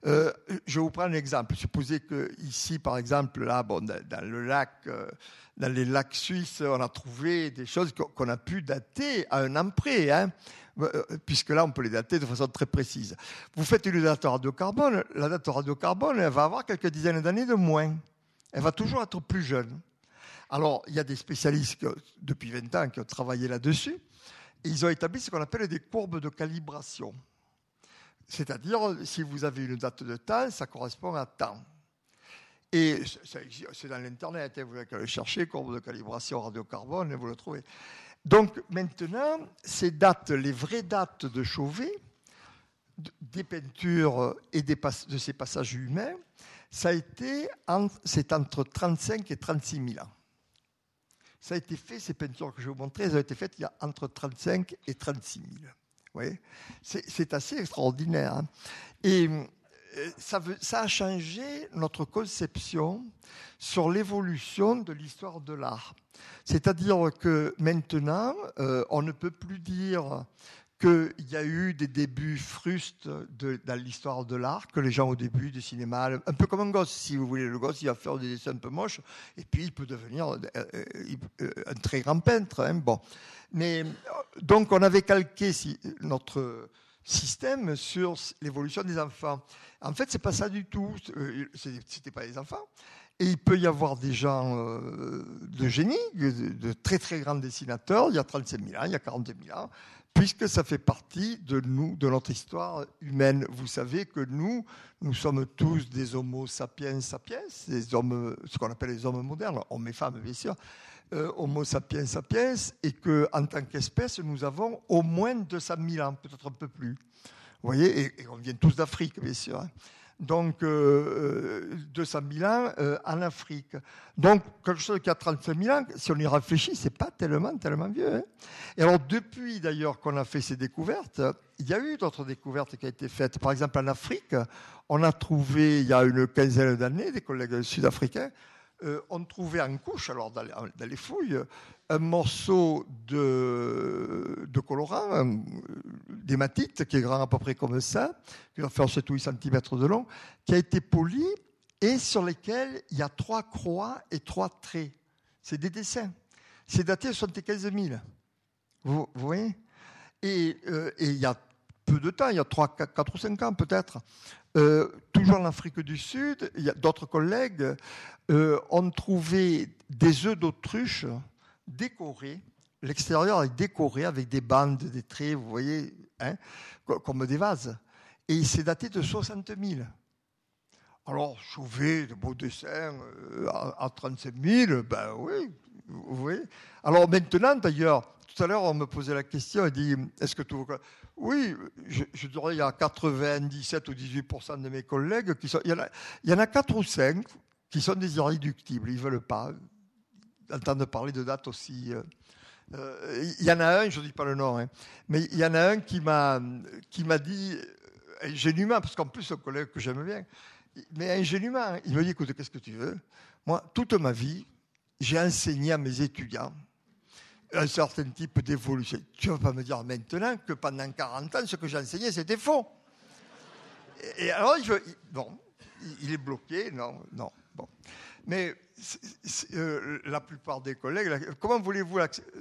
Euh, je vous prends un exemple. Supposez que ici, par exemple, là, bon, dans, le lac, euh, dans les lacs suisses, on a trouvé des choses qu'on a pu dater à un an près. Hein. Euh, euh, puisque là, on peut les dater de façon très précise. Vous faites une date radiocarbone, la date radiocarbone, elle va avoir quelques dizaines d'années de moins. Elle va toujours être plus jeune. Alors, il y a des spécialistes depuis 20 ans qui ont travaillé là-dessus, ils ont établi ce qu'on appelle des courbes de calibration. C'est-à-dire, si vous avez une date de temps, ça correspond à temps. Et c'est dans l'Internet, hein, vous allez chercher, courbe de calibration radiocarbone, et vous le trouvez. Donc maintenant, ces dates, les vraies dates de Chauvet, des peintures et des de ces passages humains, ça a été c'est entre 35 et 36 000 ans. Ça a été fait, ces peintures que je vais vous montrer, elles ont été faites il y a entre 35 et 36 000. Oui, c'est assez extraordinaire. Hein. Et euh, ça, a changé notre conception sur l'évolution de l'histoire de l'art. C'est-à-dire que maintenant, euh, on ne peut plus dire qu'il y a eu des débuts frustes dans l'histoire de l'art, que les gens au début du cinéma, un peu comme un gosse, si vous voulez, le gosse, il va faire des dessins un peu moches, et puis il peut devenir euh, un très grand peintre. Hein, bon. Mais donc on avait calqué notre système sur l'évolution des enfants. En fait, c'est pas ça du tout. Euh, c'était pas les enfants. Et il peut y avoir des gens de génie, de, très très grands dessinateurs, il y a 35 000 ans, il y a 40 000 ans, puisque ça fait partie de nous, de notre histoire humaine. Vous savez que nous, nous sommes tous des homo sapiens sapiens, des hommes, ce qu'on appelle les hommes modernes, hommes et femmes bien sûr, euh, homo sapiens sapiens, et qu'en tant qu'espèce, nous avons au moins 200 000 ans, peut-être un peu plus. Vous voyez, et, et on vient tous d'Afrique, bien sûr. Hein donc euh, 200 euh, 000 ans euh, en Afrique. Donc quelque chose qui a 35 000 ans, si on y réfléchit, c'est pas tellement, tellement vieux. Hein. Et alors depuis d'ailleurs qu'on a fait ces découvertes, il y a eu d'autres découvertes qui ont été faites. Par exemple en Afrique, on a trouvé il y a une quinzaine d'années, des collègues sud-africains, euh, on trouvait en couche, alors dans les, fouilles, un morceau de, de colorant, d'hématite, qui est grand à peu près comme ça, qui va faire 7 ou 8 cm de long, qui a été poli et sur lesquels il y a trois croix et trois traits. C'est des dessins. C'est daté de 75 000. Vous, voyez? Euh, et, il y a peu de temps, il y a 3, 4, ou 5 ans peut-être, euh, toujours en Afrique du Sud, d'autres collègues euh, ont trouvé des œufs d'autruche décorés. L'extérieur est décoré avec des bandes, des traits, vous voyez, hein, comme des vases. Et il s'est daté de 60 000. Alors, Chauvet, de beaux dessins euh, à, 35 000, ben oui, vous voyez. Alors maintenant, d'ailleurs, tout à l'heure, on me posait la question, on dit, est-ce que tout... Oui, je, dirais il y a 97 ou 18% de mes collègues qui sont... Il y, en a, il y en a 4 ou 5 qui sont des irréductibles, ils ne veulent pas entendre parler de dates aussi... Euh, euh, il y en a un, je ne dis pas le nom, hein, mais il y en a un qui m'a dit, ingénument, parce qu'en plus, un collègue que j'aime bien, mais ingénument, il me dit, écoute, qu'est-ce que tu veux? Moi, toute ma vie, j'ai enseigné à mes étudiants un certain type d'évolution. Tu ne vas pas me dire maintenant que pendant 40 ans, ce que j'ai enseigné, c'était faux. Et, alors, il, bon, il est bloqué, non, non, bon. Mais euh, la plupart des collègues, comment voulez-vous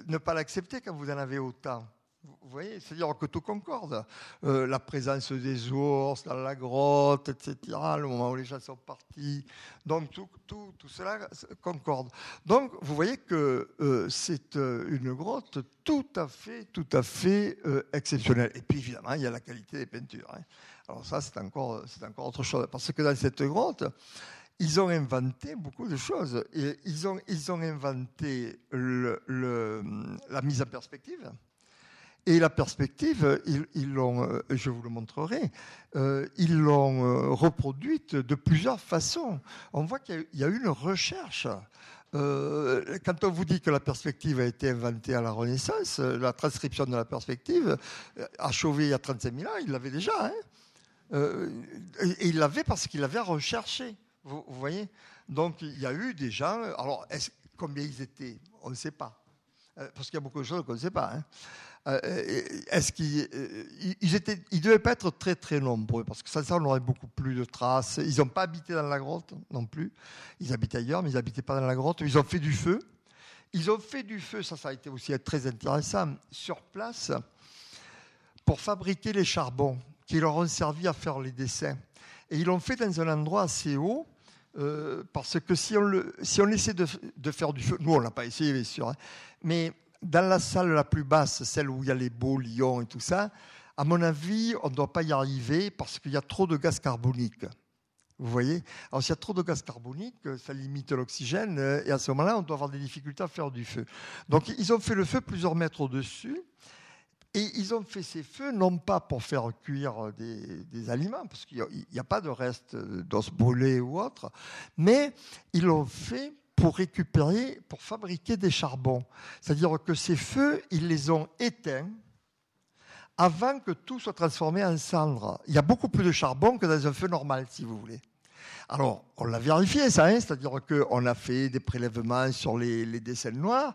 ne pas l'accepter quand vous en avez autant? Vous voyez, c'est-à-dire que tout concorde. Euh, la présence des ours dans la grotte, etc., le moment où les gens sont partis. Donc tout, tout, tout cela concorde. Donc vous voyez que euh, c'est une grotte tout à fait, tout à fait exceptionnelle. Et puis évidemment, il y a la qualité des peintures. Hein. Alors ça, c'est encore, encore autre chose. Parce que dans cette grotte, ils ont inventé beaucoup de choses. Et ils, ont, ils ont inventé la mise en perspective. Et la perspective, ils, l'ont, euh, je vous le montrerai, euh, ils l'ont euh, reproduite de plusieurs façons. On voit qu'il y a eu une recherche. quand on vous dit que la perspective a été inventée à la Renaissance, la transcription de la perspective, Chauvet il y a 35 000 ans, il l'avait déjà. Hein et il l'avait parce qu'il l'avait recherché. Vous, voyez? Donc il y a eu des gens. Alors, combien ils étaient? On ne sait pas. Euh, parce qu'il y a beaucoup de choses qu'on ne sait pas. Hein. Euh, est-ce qu'ils euh, ils étaient, ils devaient pas être très très nombreux parce que ça, ça on aurait beaucoup plus de traces. Ils n'ont pas habité dans la grotte non plus. Ils habitaient ailleurs, mais ils n'habitaient pas dans la grotte. Ils ont fait du feu. Ils ont fait du feu, ça, ça a été aussi très intéressant, sur place, pour fabriquer les charbons qui leur ont servi à faire les dessins. Et ils l'ont fait dans un endroit assez haut euh, parce que si on, le, si on essaie de, de, faire du feu, nous on l'a pas essayé bien sûr, hein, mais dans la salle la plus basse, celle où il y a les beaux lions et tout ça, à mon avis, on ne doit pas y arriver parce qu'il y a trop de gaz carbonique. Vous voyez? Alors s'il y a trop de gaz carbonique, ça limite l'oxygène et à ce moment-là, on doit avoir des difficultés à faire du feu. Donc ils ont fait le feu plusieurs mètres au-dessus Et ils ont fait ces feux non pas pour faire cuire des, aliments, parce qu'il n'y a, pas de reste d'os brûlés ou autre, mais ils l'ont fait pour récupérer, pour fabriquer des charbons. C'est-à-dire que ces feux, ils les ont éteints avant que tout soit transformé en cendre. Il y a beaucoup plus de charbon que dans un feu normal, si vous voulez. Alors, on l'a vérifié, ça, hein, c'est-à-dire qu'on a fait des prélèvements sur les, les dessins noirs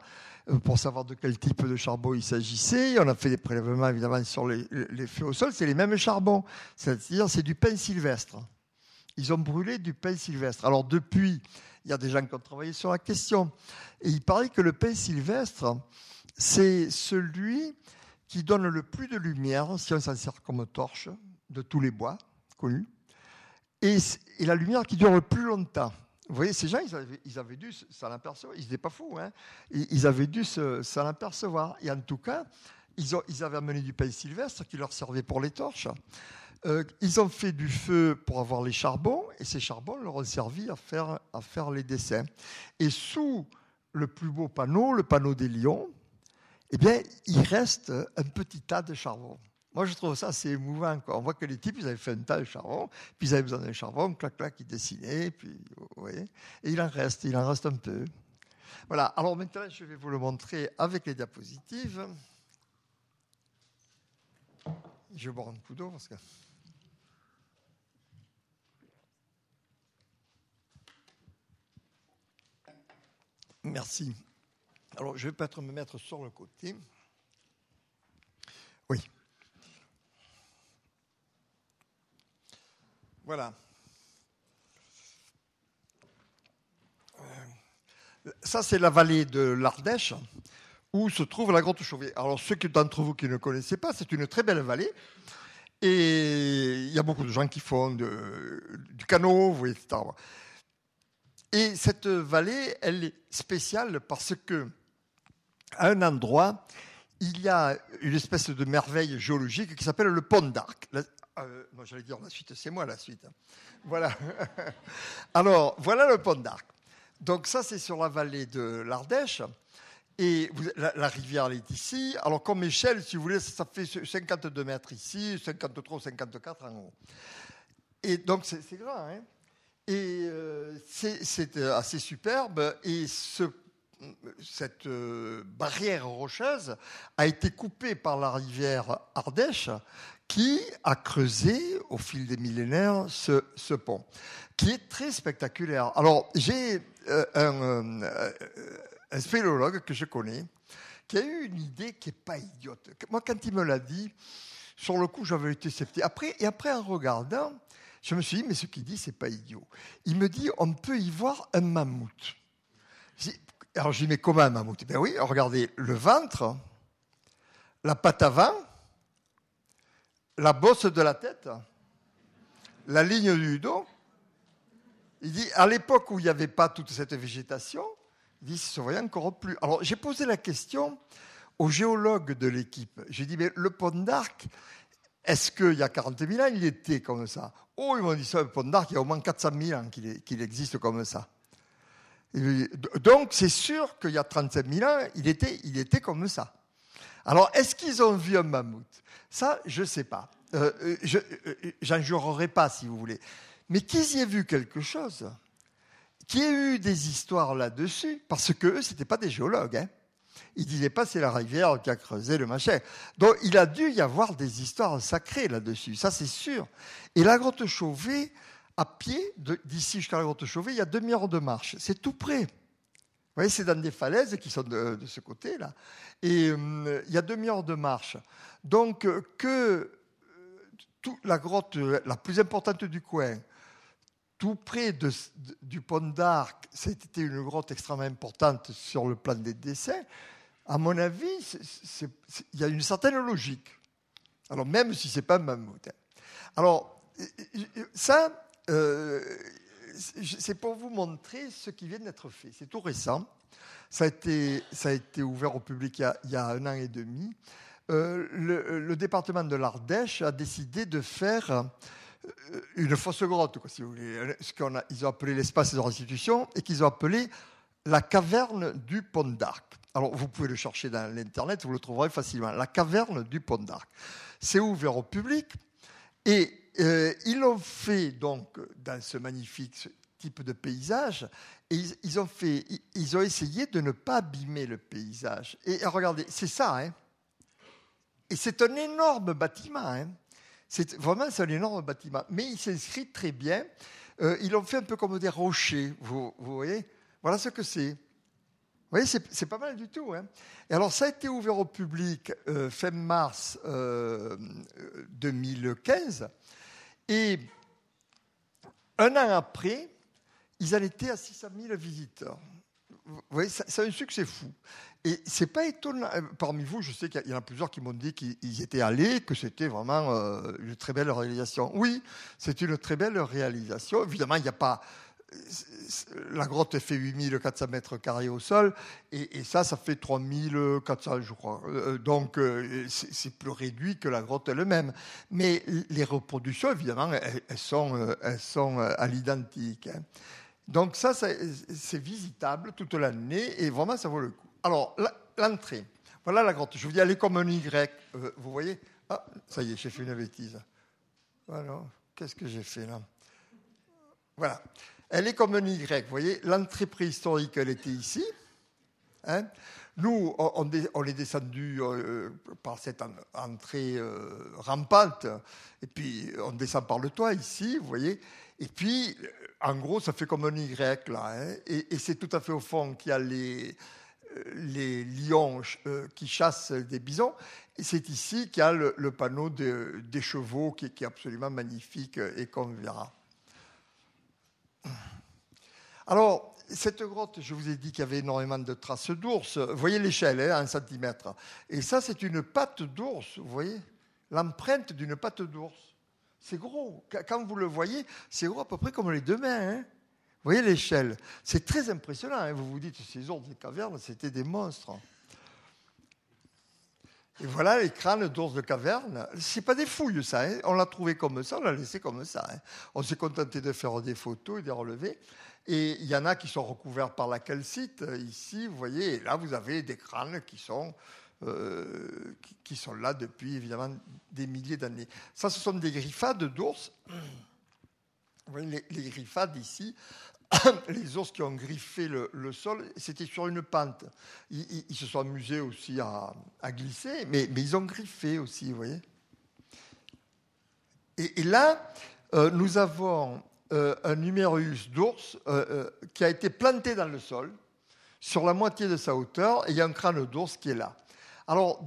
euh, pour savoir de quel type de charbon il s'agissait. On a fait des prélèvements, évidemment, sur les, les feux au sol. C'est les mêmes charbons, c'est-à-dire c'est du pain sylvestre. Ils ont brûlé du pain sylvestre. Alors, depuis, il y a des gens qui ont travaillé sur la question. Et il paraît que le pain sylvestre, c'est celui qui donne le plus de lumière, si on s'en sert comme torche, de tous les bois connus, et, la lumière qui dure le plus longtemps. Vous voyez, ces gens, ils avaient, dû s'en apercevoir, ils n'étaient pas fous, hein ils avaient dû s'en apercevoir. Et en tout cas, ils, ils, avaient amené du pain sylvestre qui leur servait pour les torches. Euh, ils ont fait du feu pour avoir les charbons, et ces charbons leur ont servi à faire, les dessins. Et sous le plus beau panneau, le panneau des lions, eh bien, il reste un petit tas de charbon. Moi, je trouve ça assez émouvant. On voit que les types, ils avaient fait un tas de charbon, puis ils avaient besoin d'un charbon, clac, clac, ils dessinaient, puis, vous et il en reste, il en reste un peu. Voilà, alors maintenant, je vais vous le montrer avec les diapositives. Je vais boire un coup d'eau parce que... Merci. Alors, je vais peut-être me mettre sur le côté. Oui. Voilà. Euh, ça, c'est la vallée de l'Ardèche, où se trouve la grotte Chauvet. Alors, ceux d'entre vous qui ne connaissaient pas, c'est une très belle vallée. Et il y a beaucoup de gens qui font du canot, vous voyez, etc. Et cette vallée, elle est spéciale parce que à un endroit, il y a une espèce de merveille géologique qui s'appelle le pont d'Arc. Euh, j'allais dire la suite, c'est moi la suite. Voilà. [LAUGHS] Alors, voilà le pont d'Arc. Donc ça, c'est sur la vallée de l'Ardèche. Et la, rivière, elle est ici. Alors, comme échelle, si vous voulez, ça fait 52 mètres ici, 53 54 en haut. Et donc, c'est grand. Hein et euh, c'est assez superbe. Et ce cette euh, barrière rocheuse a été coupée par la rivière Ardèche qui a creusé au fil des millénaires ce, pont, qui est très spectaculaire. Alors, j'ai euh, euh, un, spéléologue que je connais qui a eu une idée qui n'est pas idiote. Moi, quand il me l'a dit, sur le coup, j'avais été sceptique. Après, et après, en regardant, je me suis dit, mais ce qu'il dit, c'est pas idiot. Il me dit, on peut y voir un mammouth. Alors je dis, mais comment un mammouth? Ben oui, regardez, le ventre, la patte avant, la bosse de la tête, la ligne du dos. Il dit, à l'époque où il n'y avait pas toute cette végétation, il dit, ça se voyait encore plus. Alors j'ai posé la question au géologue de l'équipe. J'ai dit, mais le pont d'Arc, est-ce qu'il y a 40 000 ans, il était comme ça? Oh, ils m'ont dit ça, d'Arc, il y a au moins 400 000 ans qu'il existe comme ça. Donc, c'est sûr qu'il y a 35 000 ans, il était, il était comme ça. Alors, est-ce qu'ils ont vu un mammouth? Ça, je ne sais pas. Euh, euh je euh, jurerai pas, si vous voulez. Mais qu'ils y aient vu quelque chose, qu'il y ait eu des histoires là-dessus, parce qu'eux, ce n'étaient pas des géologues. Hein. Ils ne disaient pas c'est la rivière qui a creusé le machin. Donc, il a dû y avoir des histoires sacrées là-dessus, ça c'est sûr. Et la grotte Chauvet, à pied, d'ici jusqu'à la grotte Chauvet, il y a demi-heure de marche. C'est tout près. Vous voyez, c'est dans des falaises qui sont de, ce côté-là. Et euh, il y a demi-heure de marche. Donc, euh, que euh, la grotte la plus importante du coin, tout près du pont d'Arc, c'était une grotte extrêmement importante sur le plan des dessins, à mon avis, il y a une certaine logique. Alors, même si ce n'est pas mammouth. Hein. Alors, ça, euh, c'est pour vous montrer ce qui vient d'être fait. C'est tout récent. Ça a, été, ouvert au public il y a, un an et demi. Euh, le, département de l'Ardèche a décidé de faire une fausse grotte, si vous voulez, ce qu'ils ont appelé l'espace de restitution et qu'ils ont appelé la caverne du Pont d'Arc. Alors, vous pouvez le chercher dans l'Internet, vous le trouverez facilement. La caverne du Pont d'Arc. C'est ouvert au public. Et euh, ils l'ont fait donc dans ce magnifique type de paysage. Et ils, ont fait, ils ont essayé de ne pas abîmer le paysage. Et regardez, c'est ça. Hein. Et c'est un énorme bâtiment. Hein. C'est vraiment un énorme bâtiment. Mais il s'inscrit très bien. Euh, ils l'ont fait un peu comme des rochers. Vous, vous voyez Voilà ce que c'est. Vous voyez, c'est pas mal du tout. Hein. et alors, ça a été ouvert au public euh, fin mars 2015. Euh, et un an après, ils en étaient à 600 000 visiteurs. Vous voyez, c'est un succès fou. Et c'est pas étonnant. Euh, parmi vous, je sais qu'il y en a plusieurs qui m'ont dit qu'ils étaient allés, que c'était vraiment une très belle réalisation. Oui, c'est une très belle réalisation. Évidemment, il n'y a pas la grotte fait 8400 mètres carrés au sol, et, ça, ça fait 3400, je crois. Euh, donc, euh, c'est plus réduit que la grotte elle-même. Mais les reproductions, évidemment, elles, sont, euh, elles sont à l'identique. Donc, ça, c'est visitable toute l'année, et vraiment, ça vaut le coup. Alors, l'entrée. Voilà la grotte. Je vous dis, elle est comme un Y. vous voyez? Ah, ça y est, j'ai fait une bêtise. Voilà. Qu'est-ce que j'ai fait là? Voilà. Elle est comme un Y. Vous voyez, l'entrée préhistorique, elle était ici. Hein. Nous, on, est descendu euh, par cette entrée euh, rampante, et puis on descend par le toit ici, vous voyez? Et puis, en gros, ça fait comme un Y là. Hein. Et, c'est tout à fait au fond qu'il y a les, les lions euh, qui chassent des bisons. Et c'est ici qu'il y a le, panneau des chevaux qui, qui, est absolument magnifique et qu'on verra. Alors, cette grotte, je vous ai dit qu'il y avait énormément de traces d'ours. Vous voyez l'échelle, hein, un centimètre. Et ça, c'est une patte d'ours, vous voyez? L'empreinte d'une patte d'ours. C'est gros. Quand vous le voyez, c'est gros à peu près comme les deux mains. Hein. vous voyez l'échelle C'est très impressionnant. Hein. vous vous dites, ces ours des cavernes, c'était des monstres. Et voilà les crânes d'ours de caverne. C'est pas des fouilles, ça. Hein. On l'a trouvé comme ça, on l'a laissé comme ça. On s'est contenté de faire des photos et des relevés. Et il y en a qui sont recouverts par la calcite. Ici, vous voyez, et là, vous avez des crânes qui sont, euh, qui, sont là depuis, évidemment, des milliers d'années. Ça, ce sont des griffades d'ours. Vous voyez, les griffades ici, [COUGHS] les ours qui ont griffé le, sol, c'était sur une pente. Ils, se sont amusés aussi à, glisser, mais, ils ont griffé aussi, vous voyez. Et, là, euh, nous avons euh, un numérus d'ours qui a été planté dans le sol, sur la moitié de sa hauteur, et il y a un crâne d'ours qui est là. Alors,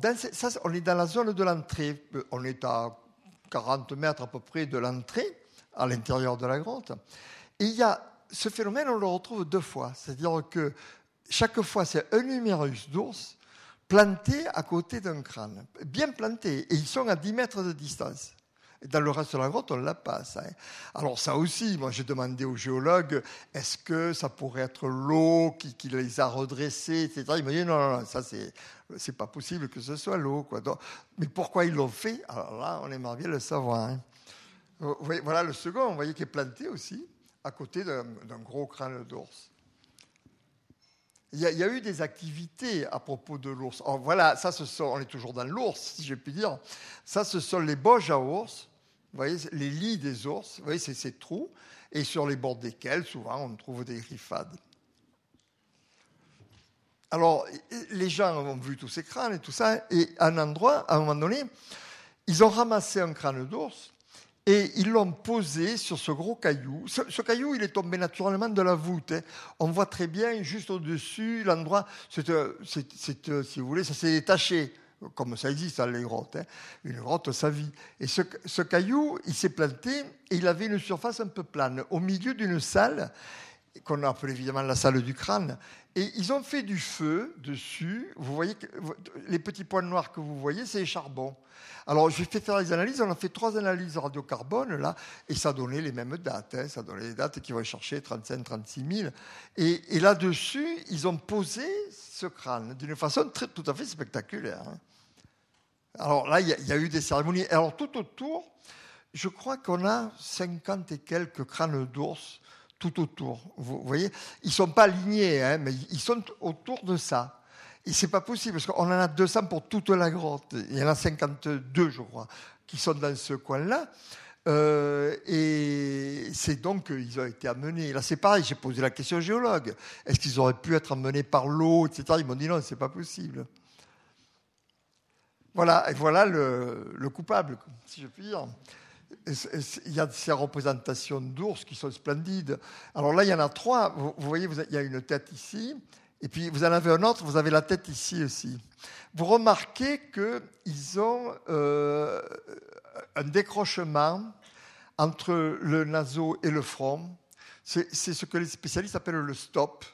on est dans la zone de l'entrée. On est à 40 mètres à peu près de l'entrée, à l'intérieur de la grotte. Et il y a ce phénomène, on le retrouve deux fois. C'est-à-dire que chaque fois, c'est un numérus d'ours planté à côté d'un crâne, bien planté, et ils sont à 10 mètres de distance. Dans le reste de la grotte, on la passe. Hein. Alors ça aussi, moi j'ai demandé aux géologues, est-ce que ça pourrait être l'eau qui, les a redressés, etc. Ils m'ont dit non, non, non ça c'est, c'est pas possible que ce soit l'eau. Quoi. mais pourquoi ils l'ont fait? Alors là, on aimerait bien le savoir. Hein. Voilà le second, vous voyez, qui est planté aussi à côté d'un gros crâne d'ours. Il y, a, eu des activités à propos de l'ours. Voilà, ça, ce sont, on est toujours dans l'ours, si je puis dire. Ça, ce sont les boges à ours. Vous voyez, les lits des ours. Vous voyez, c'est ces trous. Et sur les bords desquels, souvent, on trouve des griffades. Alors, les gens ont vu tous ces crânes et tout ça. Et à un endroit, à un moment donné, ils ont ramassé un crâne d'ours et ils l'ont posé sur ce gros caillou. Ce, caillou, il est tombé naturellement de la voûte. Hein. On voit très bien, juste au-dessus, l'endroit, c'est, euh, euh, si vous voulez, ça s'est détaché, comme ça existe dans les grottes. Hein. Une grotte, sa vie. Et ce caillou, il s'est planté et il avait une surface un peu plane, au milieu d'une salle qu'on appelle évidemment la salle du crâne. Et ils ont fait du feu dessus. Vous voyez, les petits points noirs que vous voyez, c'est les charbons. Alors, j'ai fait faire les analyses. On a fait trois analyses radiocarbone, là, et ça donnait les mêmes dates. Hein. ça donnait les dates qui vont chercher 35, 36 000. Et, là-dessus, ils ont posé ce crâne d'une façon tout à fait spectaculaire. Hein. Alors là, il y, y, a eu des cérémonies. Alors, tout autour, je crois qu'on a 50 et quelques crânes d'ours tout autour. Vous voyez, ils ne sont pas alignés, hein, mais ils sont autour de ça. Et c'est pas possible, parce qu'on en a 200 pour toute la grotte. Il y en a 52, je crois, qui sont dans ce coin-là. Euh, et c'est donc qu'ils ont été amenés. Là, c'est pareil, j'ai posé la question aux géologues. Est-ce qu'ils auraient pu être amenés par l'eau, etc. Ils m'ont dit non, c'est pas possible. Voilà, et voilà le, coupable, si je puis dire. Il y a ces représentations d'ours qui sont splendides. Alors là, il y en a trois. Vous, voyez, il y a une tête ici, et puis vous en avez un autre, vous avez la tête ici aussi. Vous remarquez qu'ils ont euh, un décrochement entre le naseau et le front. C'est ce que les spécialistes appellent le stop,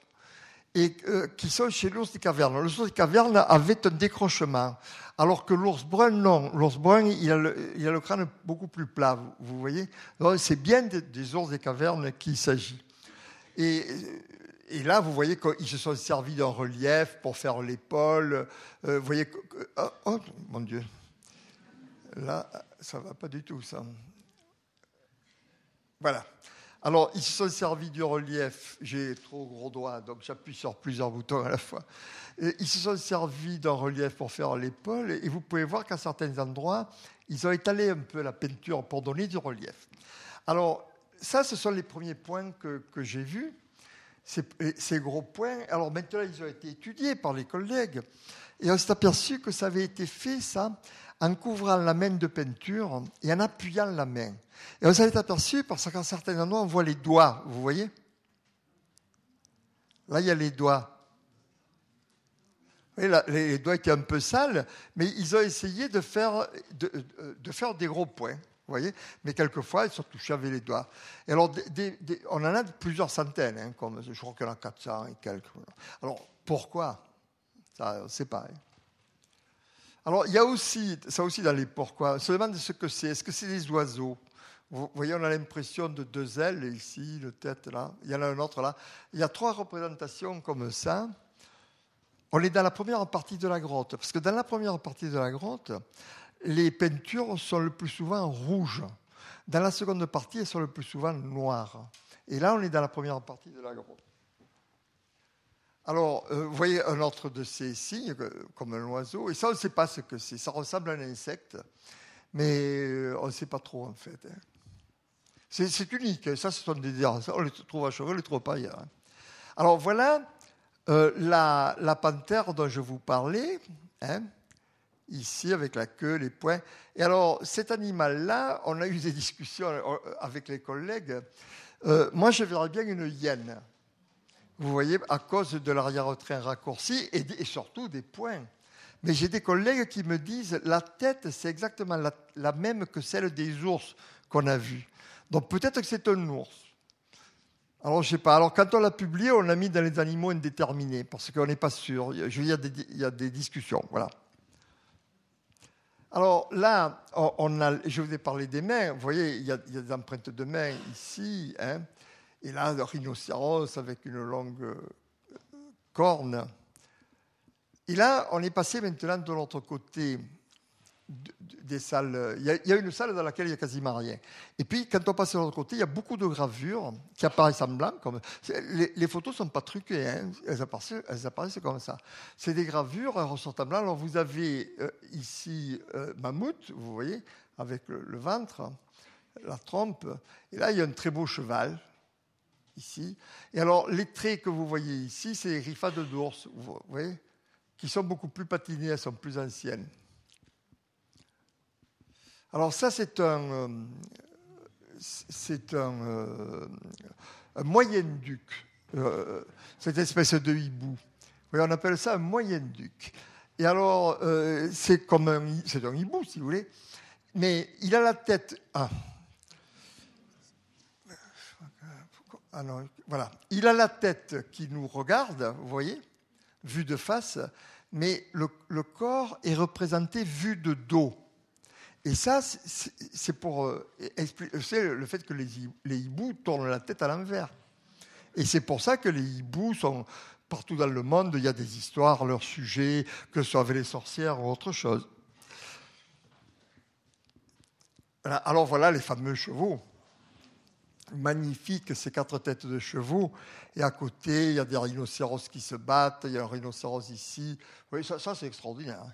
et euh, qui sont chez l'ours des cavernes. L'ours des cavernes avait un décrochement, alors que l'ours brun, non. L'ours brun, il a, le, crâne beaucoup plus plat, vous, voyez. C'est bien des, ours des cavernes qu'il s'agit. Et là, vous voyez qu'ils se sont servis d'un relief pour faire l'épaule. Euh, vous voyez, oh, oh, mon Dieu, là, ça va pas du tout, ça. Voilà. Alors, ils se sont servis du relief. J'ai trop gros doigts, donc j'appuie sur plusieurs boutons à la fois. ils se sont servis d'un relief pour faire l'épaule. Et vous pouvez voir qu'à certains endroits, ils ont étalé un peu la peinture pour donner du relief. Alors, ça, ce sont les premiers points que, que j'ai vus ces, gros points. Alors maintenant, ils ont été étudiés par les collègues et on s'est aperçu que ça avait été fait, ça, en couvrant la main de peinture et en appuyant la main. Et on s'est aperçu parce qu'en certains endroits, on voit les doigts, vous voyez? Là, il y a les doigts. les doigts étaient un peu sales, mais ils ont essayé de faire, de faire des gros points voyez? Mais quelquefois, ils sont touchés avec les doigts. Et alors, on en a plusieurs centaines, hein, comme, je crois qu'il y en a 400 et quelques. Alors, pourquoi? C'est pareil. Alors, il y a aussi, ça aussi dans les pourquoi, on se demande ce que c'est. Est-ce que c'est des oiseaux? Vous voyez, on a l'impression de deux ailes ici, une tête là. Il y en a un autre là. Il y a trois représentations comme ça. On est dans la première partie de la grotte. Parce que dans la première partie de la grotte, les peintures sont le plus souvent rouges. Dans la seconde partie, elles sont le plus souvent noires. Et là, on est dans la première partie de la grotte. Alors, euh, vous voyez un autre de ces signes, comme un oiseau, et ça, on ne sait pas ce que c'est. Ça ressemble à un insecte, mais euh, on ne sait pas trop, en fait. Hein. C'est unique. Ça, ce sont des On les trouve à cheval, on ne les trouve pas ailleurs. Hein. Alors, voilà euh, la, panthère dont je vous parlais. Hein ici avec la queue, les poings. Et alors, cet animal-là, on a eu des discussions avec les collègues. Moi, je verrais bien une hyène. Vous voyez, à cause de l'arrière-train raccourci et, surtout des poings. Mais j'ai des collègues qui me disent la tête, c'est exactement la, même que celle des ours qu'on a vus. Donc peut-être que c'est un ours. Alors, je sais pas. Alors, quand on l'a publié, on l'a mis dans les animaux indéterminés, parce qu'on n'est pas sûr. Il y a des discussions. Voilà. Alors là, je vous ai parlé des mains. Vous voyez, il y a, des empreintes de mains ici. Hein, et là, le rhinocéros avec une longue euh, corne. Et là, on est passé maintenant de l'autre côté des salles. Il y, a, une salle dans laquelle il n'y a quasiment rien. Et puis, quand on passe de l'autre côté, il y a beaucoup de gravures qui apparaissent en blanc. Comme, les, photos ne sont pas truquées, hein. elles, apparaissent, comme ça. C'est des gravures, elles ressortent en blanc. Alors, vous avez euh, ici euh, Mammouth, vous voyez, avec le, ventre, la trompe. Et là, il y a un très beau cheval, ici. Et alors, les traits que vous voyez ici, c'est les griffades d'ours, vous voyez, qui sont beaucoup plus patinées, elles sont plus anciennes. Alors ça, c'est un, euh, c'est un, euh, moyen-duc, euh, cette espèce de hibou. Oui, on appelle ça un moyen-duc. Et alors, c'est comme un, c'est un hibou, si vous voulez, mais il a la tête. Ah. Ah voilà. Il a la tête qui nous regarde, vous voyez, vue de face, mais le, corps est représenté vu de dos. Et ça, c'est pour euh, expliquer le fait que les, hiboux tournent la tête à l'envers. Et c'est pour ça que les hiboux sont partout dans le monde, il y a des histoires, leurs sujets, que ce soit avec les sorcières ou autre chose. Alors voilà les fameux chevaux. Magnifiques, ces quatre têtes de chevaux. Et à côté, il y a des rhinocéros qui se battent. Il y a un rhinocéros ici. Oui, ça, ça c'est extraordinaire.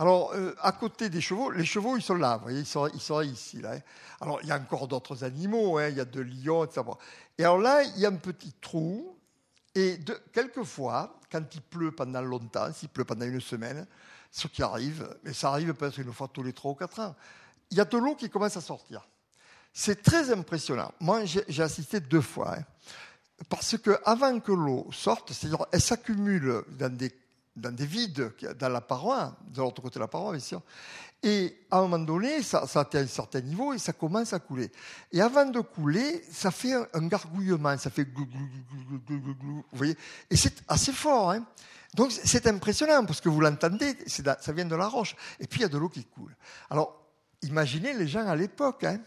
Alors, euh, à côté des chevaux, les chevaux, ils sont là, vous voyez, ils sont, ils ici. Là, hein. Alors, il y a encore d'autres animaux, hein, il y a deux lions, etc. Et alors là, il y a un petit trou, et quelquefois, quand il pleut pendant longtemps, s'il pleut pendant une semaine, ce qui arrive, mais ça arrive peut-être une fois tous les trois ou quatre ans, il y a de l'eau qui commence à sortir. C'est très impressionnant. Moi, j'ai assisté deux fois. Hein. parce qu'avant que l'eau sorte, c'est-à-dire elle s'accumule dans des dans des vides dans la paroi, de l'autre côté de la paroi, bien sûr. Et à un moment donné, ça, atteint un certain niveau et ça commence à couler. Et avant de couler, ça fait un, gargouillement, ça fait glou, glou, glou, vous voyez. Et c'est assez fort, hein. Donc c'est impressionnant parce que vous l'entendez, ça vient de la roche. Et puis il y a de l'eau qui coule. Alors, imaginez les gens à l'époque, hein.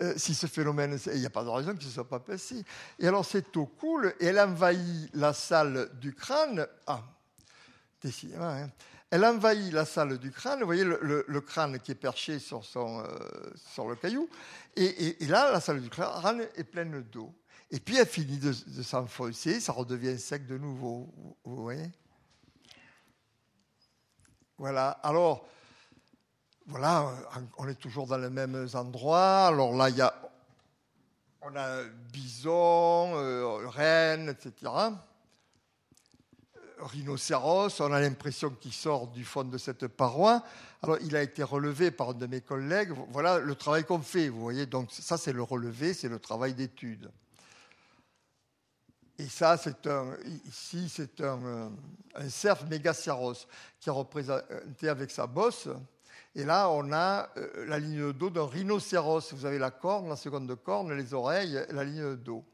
Euh, si ce phénomène, il n'y a pas de raison ce ne soit pas passé. Et alors cette eau coule et elle envahit la salle du crâne. Ah, Hein. Elle envahit la salle du crâne, vous voyez le, crâne qui est perché sur, euh, sur le caillou, et, là, la salle du crâne est pleine d'eau. Et puis elle finit de, s'enfoncer, ça redevient sec de nouveau, vous voyez Voilà, alors, voilà, on est toujours dans les mêmes endroits. Alors là, il y a, on a bison, euh, reine, etc rhinocéros, on a l'impression qu'il sort du fond de cette paroi. Alors, il a été relevé par un de mes collègues. Voilà le travail qu'on fait, vous voyez. Donc, ça, c'est le relevé, c'est le travail d'étude. Et ça, c'est un, ici, c'est un, euh, cerf mégaceros qui est représenté avec sa bosse. Et là, on a euh, la ligne de dos d'un rhinocéros. Vous avez la corne, la seconde corne, les oreilles, la ligne de dos.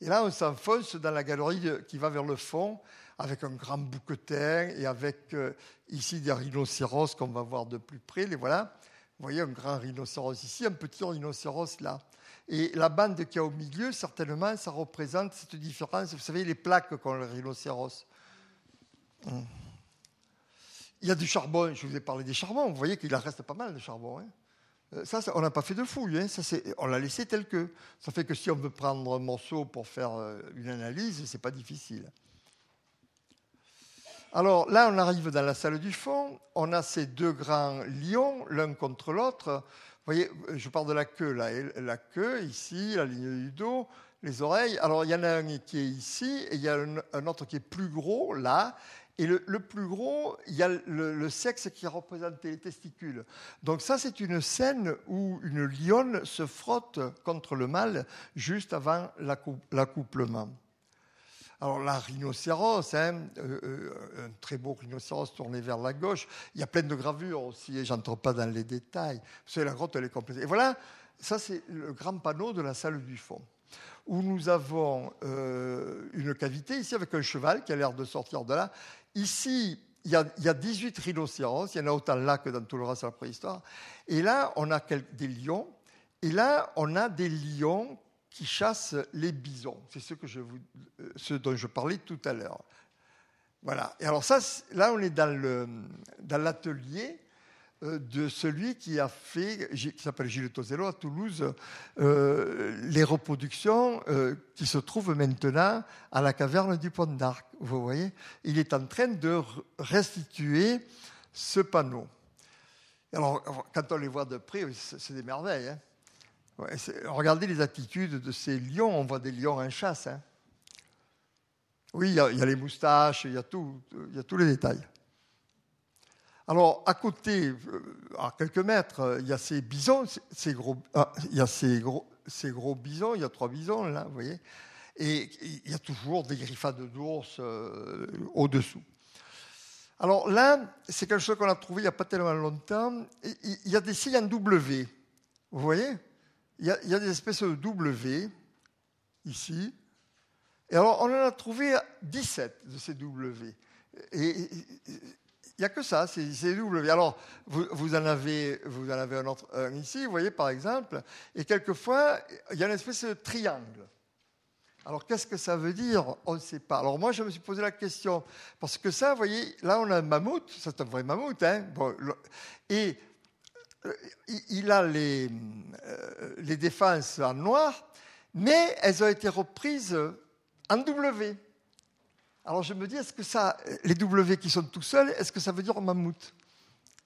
Et là, on s'enfonce dans la galerie qui va vers le fond, avec un grand bouquetin et avec euh, ici des rhinocéros qu'on va voir de plus près. Les voilà. Vous voyez un grand rhinocéros ici, un petit rhinocéros là. Et la bande qui est au milieu, certainement, ça représente cette différence. Vous savez, les plaques qu'ont le rhinocéros. Hum. Il y a du charbon, je vous ai parlé des charbons. Vous voyez qu'il en reste pas mal de charbon. Hein. Euh, ça, on n'a pas fait de fouille, hein. on l'a laissé tel que. Ça fait que si on veut prendre un morceau pour faire euh, une analyse, ce n'est pas difficile. Alors là, on arrive dans la salle du fond, on a ces deux grands lions, l'un contre l'autre. Vous voyez, je parle de la queue, là, la queue ici, la ligne du dos, les oreilles. Alors il y en a un qui est ici, et il y a un autre qui est plus gros, là, et le, plus gros, il y a le, sexe qui représente les testicules. Donc ça, c'est une scène où une lionne se frotte contre le mâle juste avant l'accouplement. Alors la rhinocéros, hein, euh, euh, un très beau rhinocéros tourné vers la gauche. Il y a plein de gravures aussi, et j'entre pas dans les détails. Vous savez, la grotte, elle est complète. Et voilà, ça c'est le grand panneau de la salle du fond où nous avons euh, une cavité ici avec un cheval qui a l'air de sortir de là. Ici, il y, a, 18 rhinocéros, il y en a autant là que dans tout le reste de la préhistoire. Et là, on a des lions. Et là, on a des lions qui chassent les bisons. C'est ce, euh, ce dont je parlais tout à l'heure. Voilà. Et alors ça, là, on est dans l'atelier de celui qui a fait, qui s'appelle Gilles Tosello à Toulouse, euh, les reproductions euh, qui se trouvent maintenant à la caverne du Pont d'Arc. Vous voyez, il est en train de restituer ce panneau. Alors, quand on les voit de près, c'est des merveilles. Hein. regardez les attitudes de ces lions, on voit des lions en chasse. Hein. Oui, il y, y, a les moustaches, il y a, tout, il y a tous les détails. Alors, à côté, euh, à quelques mètres, euh, il y a ces bisons, ces gros, ah, il y a ces gros, bisons, il y a trois bisons là, vous voyez, et il y a toujours des griffades d'ours euh, au-dessous. Alors là, c'est quelque chose qu'on a trouvé il n'y a pas tellement longtemps. Il y a des signes en W, vous voyez il y, a, des espèces de W ici. Et alors, on en a trouvé 17 de ces W. n'y a que ça, c'est W. Alors, vous, en avez, vous en avez un autre ici, vous voyez, par exemple, et quelquefois, il y a une espèce de triangle. Alors, qu'est-ce que ça veut dire? On ne sait pas. Alors, moi, je me suis posé la question, parce que ça, vous voyez, là, on a un mammouth, c'est un vrai mammouth, hein et il a les, les défenses en noir, mais elles ont été reprises en W. Alors je me dis, est-ce que ça, les W qui sont tout seuls, est-ce que ça veut dire mammouth?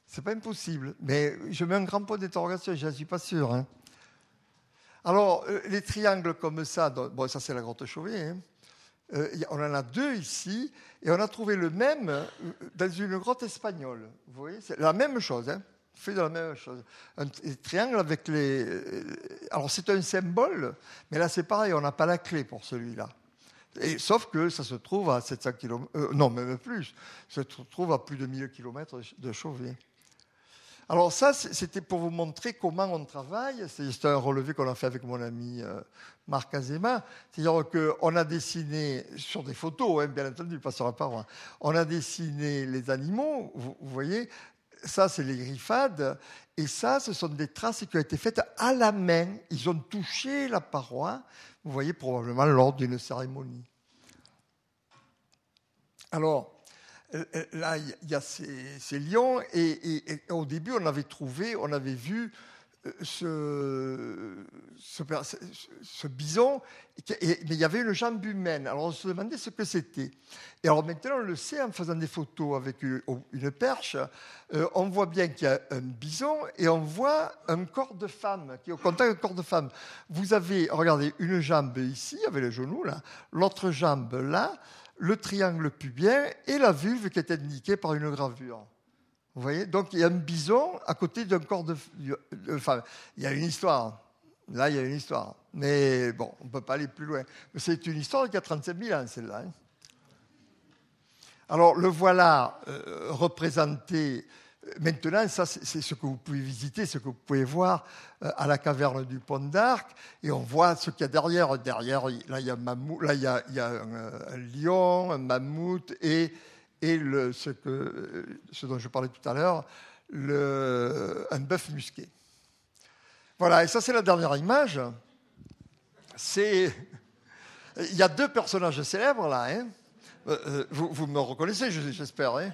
C'est pas impossible, mais je mets un grand point d'interrogation, je ne suis pas sûr. Hein. Alors, euh, les triangles comme ça, bon, ça c'est la grotte Chauvet, hein. euh, on en a deux ici, et on a trouvé le même euh, dans une grotte espagnole. Vous voyez, c'est la même chose, hein, fait de la même chose. Un triangle avec les. Alors, c'est un symbole, mais là c'est pareil, on n'a pas la clé pour celui-là. Et, sauf que ça se trouve à 700 km, non, même plus, se trouve à plus de 1000 km de Chauvet. Alors ça, c'était pour vous montrer comment on travaille. C'est un relevé qu'on a fait avec mon ami euh, Marc Azema. C'est-à-dire qu'on a dessiné, sur des photos, hein, bien entendu, pas sur la paroi, on a dessiné les animaux, vous, voyez, ça c'est les griffades, et ça ce sont des traces qui ont été faites à la main. Ils ont touché la paroi, vous voyez, probablement lors d'une cérémonie. Alors, euh, euh, là, il y a ces, lions, et, au début, on avait trouvé, on avait vu euh, ce, bison, mais il y avait une jambe humaine. Alors on se demandait ce que c'était. Et alors maintenant, on le sait en faisant des photos avec une, perche, on voit bien qu'il y a un bison et on voit un corps de femme, qui est au contact d'un corps de femme. Vous avez, regardez, une jambe ici, avec le genou là, l'autre jambe là, le triangle pubien et la vulve qui est indiquée par une gravure. Vous voyez? Donc il y a un bison à côté d'un corps de, femme. Il y a une histoire. Là, il y a une histoire. Mais bon, on ne peut pas aller plus loin. C'est une histoire qui a 35 000 ans, celle-là. Hein. Alors, le voilà euh, représenté Maintenant, ça, c'est ce que vous pouvez visiter, ce que vous pouvez voir euh, à la caverne du Pont d'Arc. Et on voit ce qu'il y a derrière. Derrière, là, il y a, y a un, lion, un mammouth et, et le, ce, dont je parlais tout à l'heure, un bœuf musqué. Voilà, et ça, c'est la dernière image. Il y a deux personnages célèbres là. Hein. Euh, euh, vous, vous, me reconnaissez, j'espère. Hein.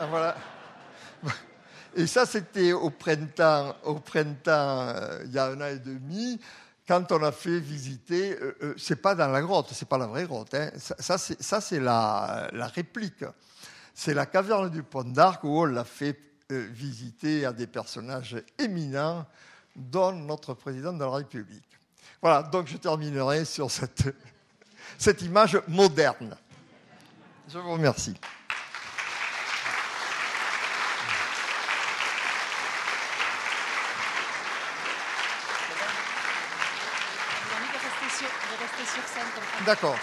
Ah, voilà. Et ça, c'était au printemps, au printemps, euh, il y a un an et demi, quand on a fait visiter, euh, euh, c'est pas dans la grotte, c'est pas la vraie grotte, hein. ça, c'est la, réplique. C'est la caverne du Pont d'Arc où on l'a fait visiter à des personnages éminents, dont notre président de la République. Voilà, donc je terminerai sur cette [LAUGHS] image moderne. Je vous remercie. D'accord.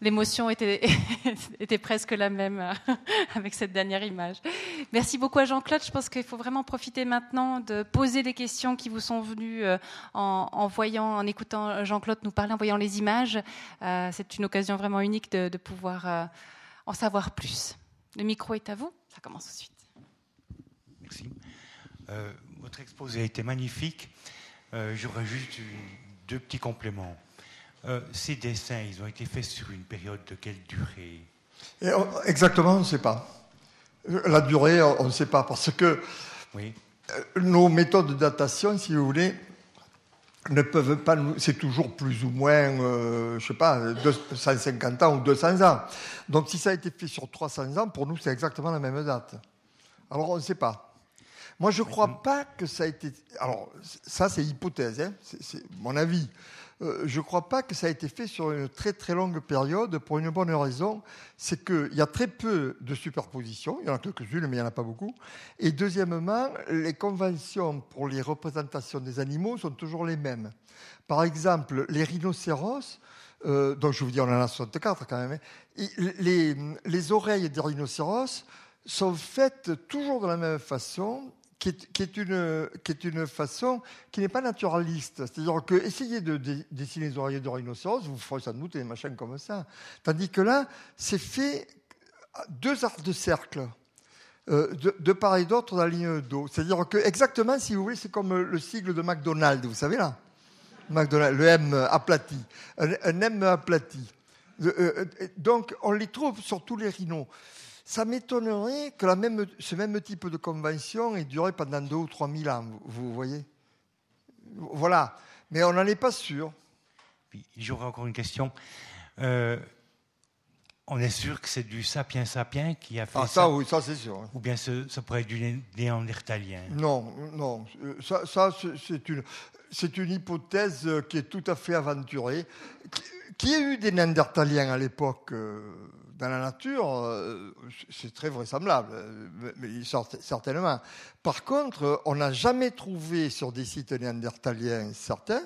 L'émotion était, [LAUGHS] était, presque la même euh, [LAUGHS] avec cette dernière image. Merci beaucoup à Jean-Claude. Je pense qu'il faut vraiment profiter maintenant de poser des questions qui vous sont venues euh, en, voyant, en écoutant Jean-Claude nous parler, en voyant les images. Euh, c'est une occasion vraiment unique de, de pouvoir en savoir plus. Le micro est à vous. Ça commence tout de suite. Merci. votre exposé a été magnifique. Euh, j'aurais juste deux petits compléments. Euh, ces dessins, ils ont été faits sur une période de quelle durée? Exactement, on ne sait pas. La durée, on ne sait pas, parce que oui. Euh, nos méthodes de datation, si vous voulez, ne peuvent pas nous. C'est toujours plus ou moins, je ne sais pas, 150 ans ou 200 ans. Donc si ça a été fait sur 300 ans, pour nous, c'est exactement la même date. Alors on ne sait pas. Moi, je ne crois pas que ça a été. Alors, ça, c'est hypothèse, hein, c'est mon avis. Euh, je ne crois pas que ça a été fait sur une très très longue période pour une bonne raison, c'est qu'il y a très peu de superpositions, il y en a quelques-unes, mais il n'y en a pas beaucoup. Et deuxièmement, les conventions pour les représentations des animaux sont toujours les mêmes. Par exemple, les rhinocéros, euh, donc je vous dis on en a 64 quand même, hein, les, les oreilles des rhinocéros sont faites toujours de la même façon qui est, une, qui est une façon qui n'est pas naturaliste. C'est-à-dire que essayez de dessiner les oreillers de rhinocéros, vous ferez sans doute des machins comme ça. Tandis que là, c'est fait deux arcs de cercle. Euh, de, part et d'autre dans la ligne d'eau. C'est-à-dire que exactement, si vous voulez, c'est comme le sigle de McDonald's, vous savez là le M aplati, un, M aplati. Euh, euh, donc on les trouve sur tous les rhinos. Ça m'étonnerait que la même, ce même type de convention ait duré pendant deux ou trois mille ans, vous voyez? Voilà. Mais on n'en est pas sûr. J'aurais encore une question. Euh, on est sûr que c'est du sapiens sapiens qui a fait ah, ça. oui, ça c'est sûr. Ou bien ça, pourrait être du néandertalien? Non, non. Ça, ça c'est une, c'est une hypothèse qui est tout à fait aventurée. Qui a eu des néandertaliens à l'époque euh, dans la nature, euh, c'est très vraisemblable, mais certainement. Par contre, on n'a jamais trouvé sur des sites néandertaliens certains,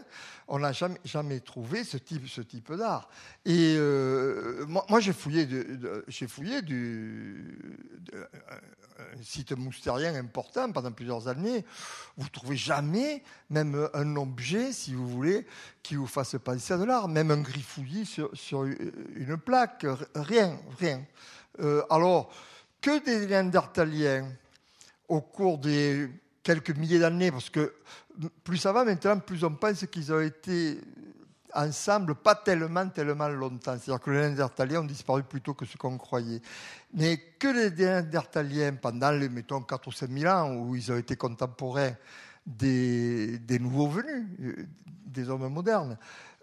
on n'a jamais, jamais trouvé ce type, ce type d'art. Et euh, moi, j'ai fouillé, j'ai fouillé du, un site moustérien important pendant plusieurs années. Vous ne trouvez jamais même un objet, si vous voulez, qui vous fasse penser à de l'art, même un griffouillis sur, sur une plaque, rien, rien. Euh, alors, que des Néandertaliens, au cours des quelques milliers d'années, parce que plus ça va maintenant, plus on pense qu'ils ont été ensemble, pas tellement, tellement longtemps. C'est-à-dire que les Néandertaliens ont disparu plus tôt que ce qu'on croyait. Mais que les Néandertaliens, pendant les, mettons, 4 ou 5 000 ans, où ils ont été contemporains des, nouveaux venus, euh, des hommes modernes,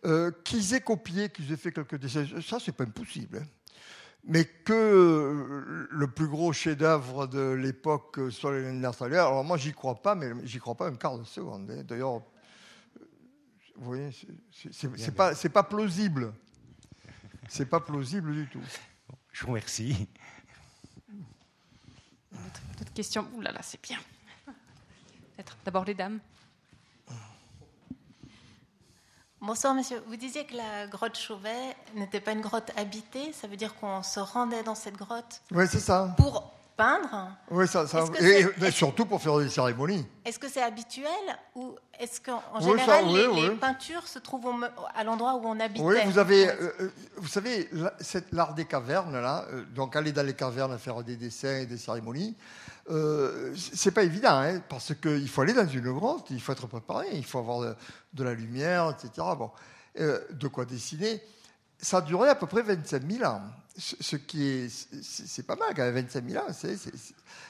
euh, qu'ils aient copié, qu'ils aient fait quelques dessins, ça, c'est pas impossible. Hein. Mais que le plus gros chef-d'œuvre de l'époque soit les Néandertaliens, alors moi, j'y crois pas, mais j'y crois pas un quart de seconde. Hein. D'ailleurs, vous voyez, c'est pas, pas plausible. C'est pas plausible du tout. Je vous remercie. D'autres questions Ouh là là, c'est bien. D'abord les dames. Bonsoir monsieur. Vous disiez que la grotte Chauvet n'était pas une grotte habitée. Ça veut dire qu'on se rendait dans cette grotte Oui, c'est ça. Pour peindre Oui, ça, ça et, mais surtout pour faire des cérémonies. Est-ce que c'est habituel ou est-ce qu'en général les, peintures se trouvent à l'endroit où on habitait Oui, vous avez, euh, euh, vous savez, l'art des cavernes là, euh, donc aller dans les cavernes faire des dessins et des cérémonies. Euh, c'est pas évident, hein, parce qu'il faut aller dans une grotte, il faut être préparé, il faut avoir de, la lumière, etc. Bon, de quoi dessiner. Ça a duré à peu près 25 000 ans ce qui est, c'est pas mal quand même, 25 000 ans,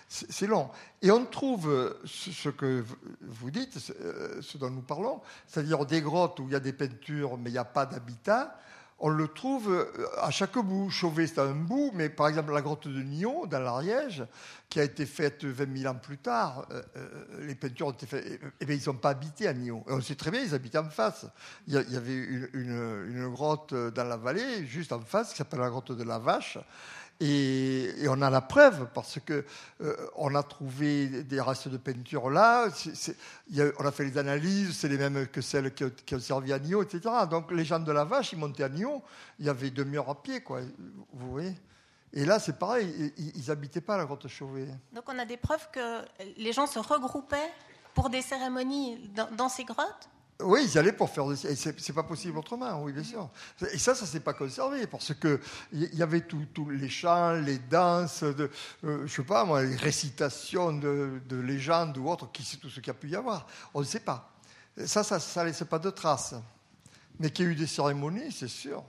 c'est long. Et on trouve ce que vous dites, ce dont nous parlons, c'est-à-dire des grottes où il y a des peintures mais il n'y a pas d'habitat, on le trouve euh, à chaque bout. Chauvet, c'est un bout, mais par exemple, la grotte de Nyon, dans l'Ariège, qui a été faite 20 000 ans plus tard, euh, euh, les peintures ont été faites. Eh, bien, ils n'ont pas habité à Nyon. on sait très bien, ils habitaient en face. Il y, avait une, grotte dans la vallée, juste en face, qui s'appelle la grotte de la Vache. Et, on a la preuve parce que euh, on a trouvé des restes de peinture là. on a fait les analyses, c'est les mêmes que celles qui, ont servi à Nyon, etc. Donc les gens de la vache, ils montaient à Nyon, il y avait demi-heure à pied, quoi. Vous voyez et là, c'est pareil, ils n'habitaient pas la grotte Chauvet. Donc on a des preuves que les gens se regroupaient pour des cérémonies dans ces grottes? Oui, ils allaient pour faire. Et c'est pas possible autrement, oui, bien sûr. Et ça, ça s'est pas conservé parce que il y avait tous les chants, les danses, de, euh, je sais pas moi, les récitations de, légendes ou autres, qui sait tout ce qu'il y a pu y avoir. On ne sait pas. Ça, ça, ça laisse pas de traces. Mais qu'il y a eu des cérémonies, c'est sûr.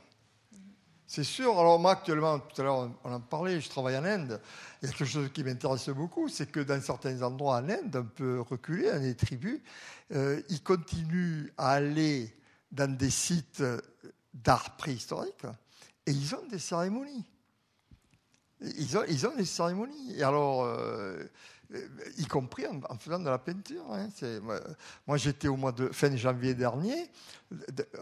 C'est sûr. Alors moi, actuellement, tout à l'heure, on en parlait, je travaille en Inde. Il y a quelque chose qui m'intéresse beaucoup, c'est que dans certains endroits en Inde, un peu reculés, dans les tribus, euh, ils continuent à aller dans des sites d'art préhistorique et ils ont des cérémonies. Ils ont, des cérémonies. Et alors, euh, y compris en, faisant de la peinture. Hein. moi, j'étais au mois de fin janvier dernier.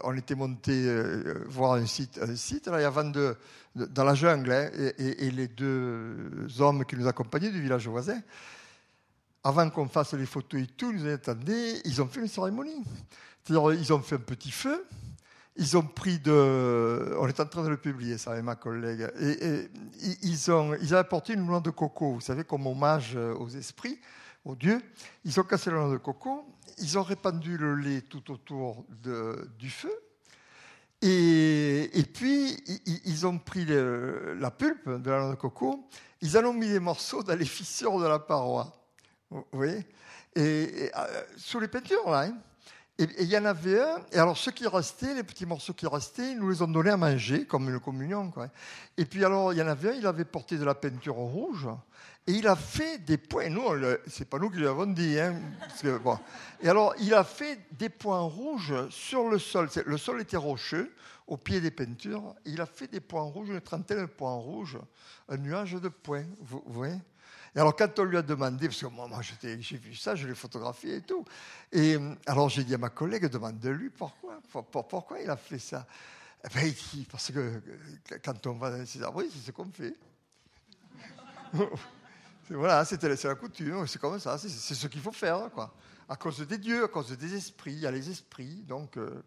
On était monté euh, voir un site, un site là, avant de, dans la jungle, hein, et, les deux hommes qui nous accompagnaient du village voisin avant qu'on fasse les photos et tout, nous attendaient, ils ont fait une cérémonie. Ils ont fait un petit feu, ils ont pris de. On est en train de le publier, ça, avec ma collègue. Et, ils, ont, ils ont apporté une noix de coco, vous savez, comme hommage aux esprits, aux dieux. Ils ont cassé la noix de coco, ils ont répandu le lait tout autour du feu. Et, puis, ils ont pris la pulpe de la noix de coco, ils en ont mis des morceaux dans les fissures de la paroi. Vous voyez? Et, euh, Sous les peintures, là. Hein. Et il y en avait un, et alors ceux qui restaient, les petits morceaux qui restaient, ils nous les ont donnés à manger, comme une communion. Quoi. Et puis alors, il y en avait un, il avait porté de la peinture rouge, et il a fait des points. Nous, c'est pas nous qui l'avons dit. Hein, bon. Et alors, il a fait des points rouges sur le sol. Le sol était rocheux, au pied des peintures. il a fait des points rouges, une trentaine de points rouges, un nuage de points. Vous, voyez? Et alors, quand on lui a demandé, parce que moi, moi j'ai vu ça, je l'ai photographié et tout. Et alors, j'ai dit à ma collègue, demande-lui pourquoi, pourquoi il a fait ça. Eh ben, il dit, parce que quand on va dans ces arbres, c'est ce qu'on fait. [LAUGHS] voilà, c'est la coutume, c'est comme ça, c'est ce qu'il faut faire, quoi. À cause des dieux, à cause des esprits, il y a les esprits, donc. Euh,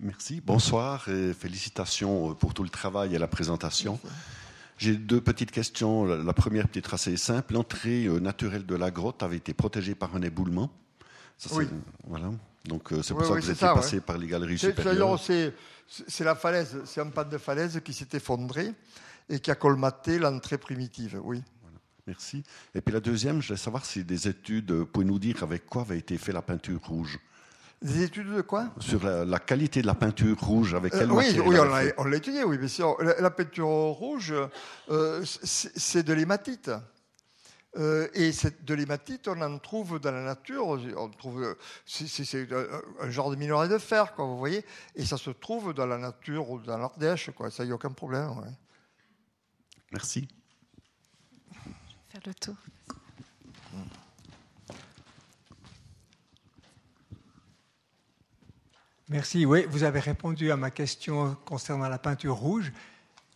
Merci, bonsoir et félicitations pour tout le travail et la présentation. J'ai deux petites questions. La première peut-être assez simple. L'entrée euh, naturelle de la grotte avait été protégée par un éboulement. oui. Voilà. Donc euh, c'est pour ça que vous étiez passé par les galeries supérieures. C'est la falaise, c'est un pan de falaise qui s'est effondré et qui a colmaté l'entrée primitive. Oui. Merci. Et puis la deuxième, je voulais savoir si des études, vous pouvez nous dire avec quoi avait été fait la peinture rouge des études de quoi? Sur la, qualité de la peinture rouge, avec quelle euh, Oui, on l'a étudié, oui, bien sûr. La, peinture rouge, euh, c'est de l'hématite. Euh, et cette, de l'hématite, on en trouve dans la nature. On trouve, c'est, un genre de minerai de fer, quoi, vous voyez. Et ça se trouve dans la nature ou dans l'Ardèche, quoi. Ça, il n'y a aucun problème. Merci. Faire le tour. Merci. Oui, vous avez répondu à ma question concernant la peinture rouge.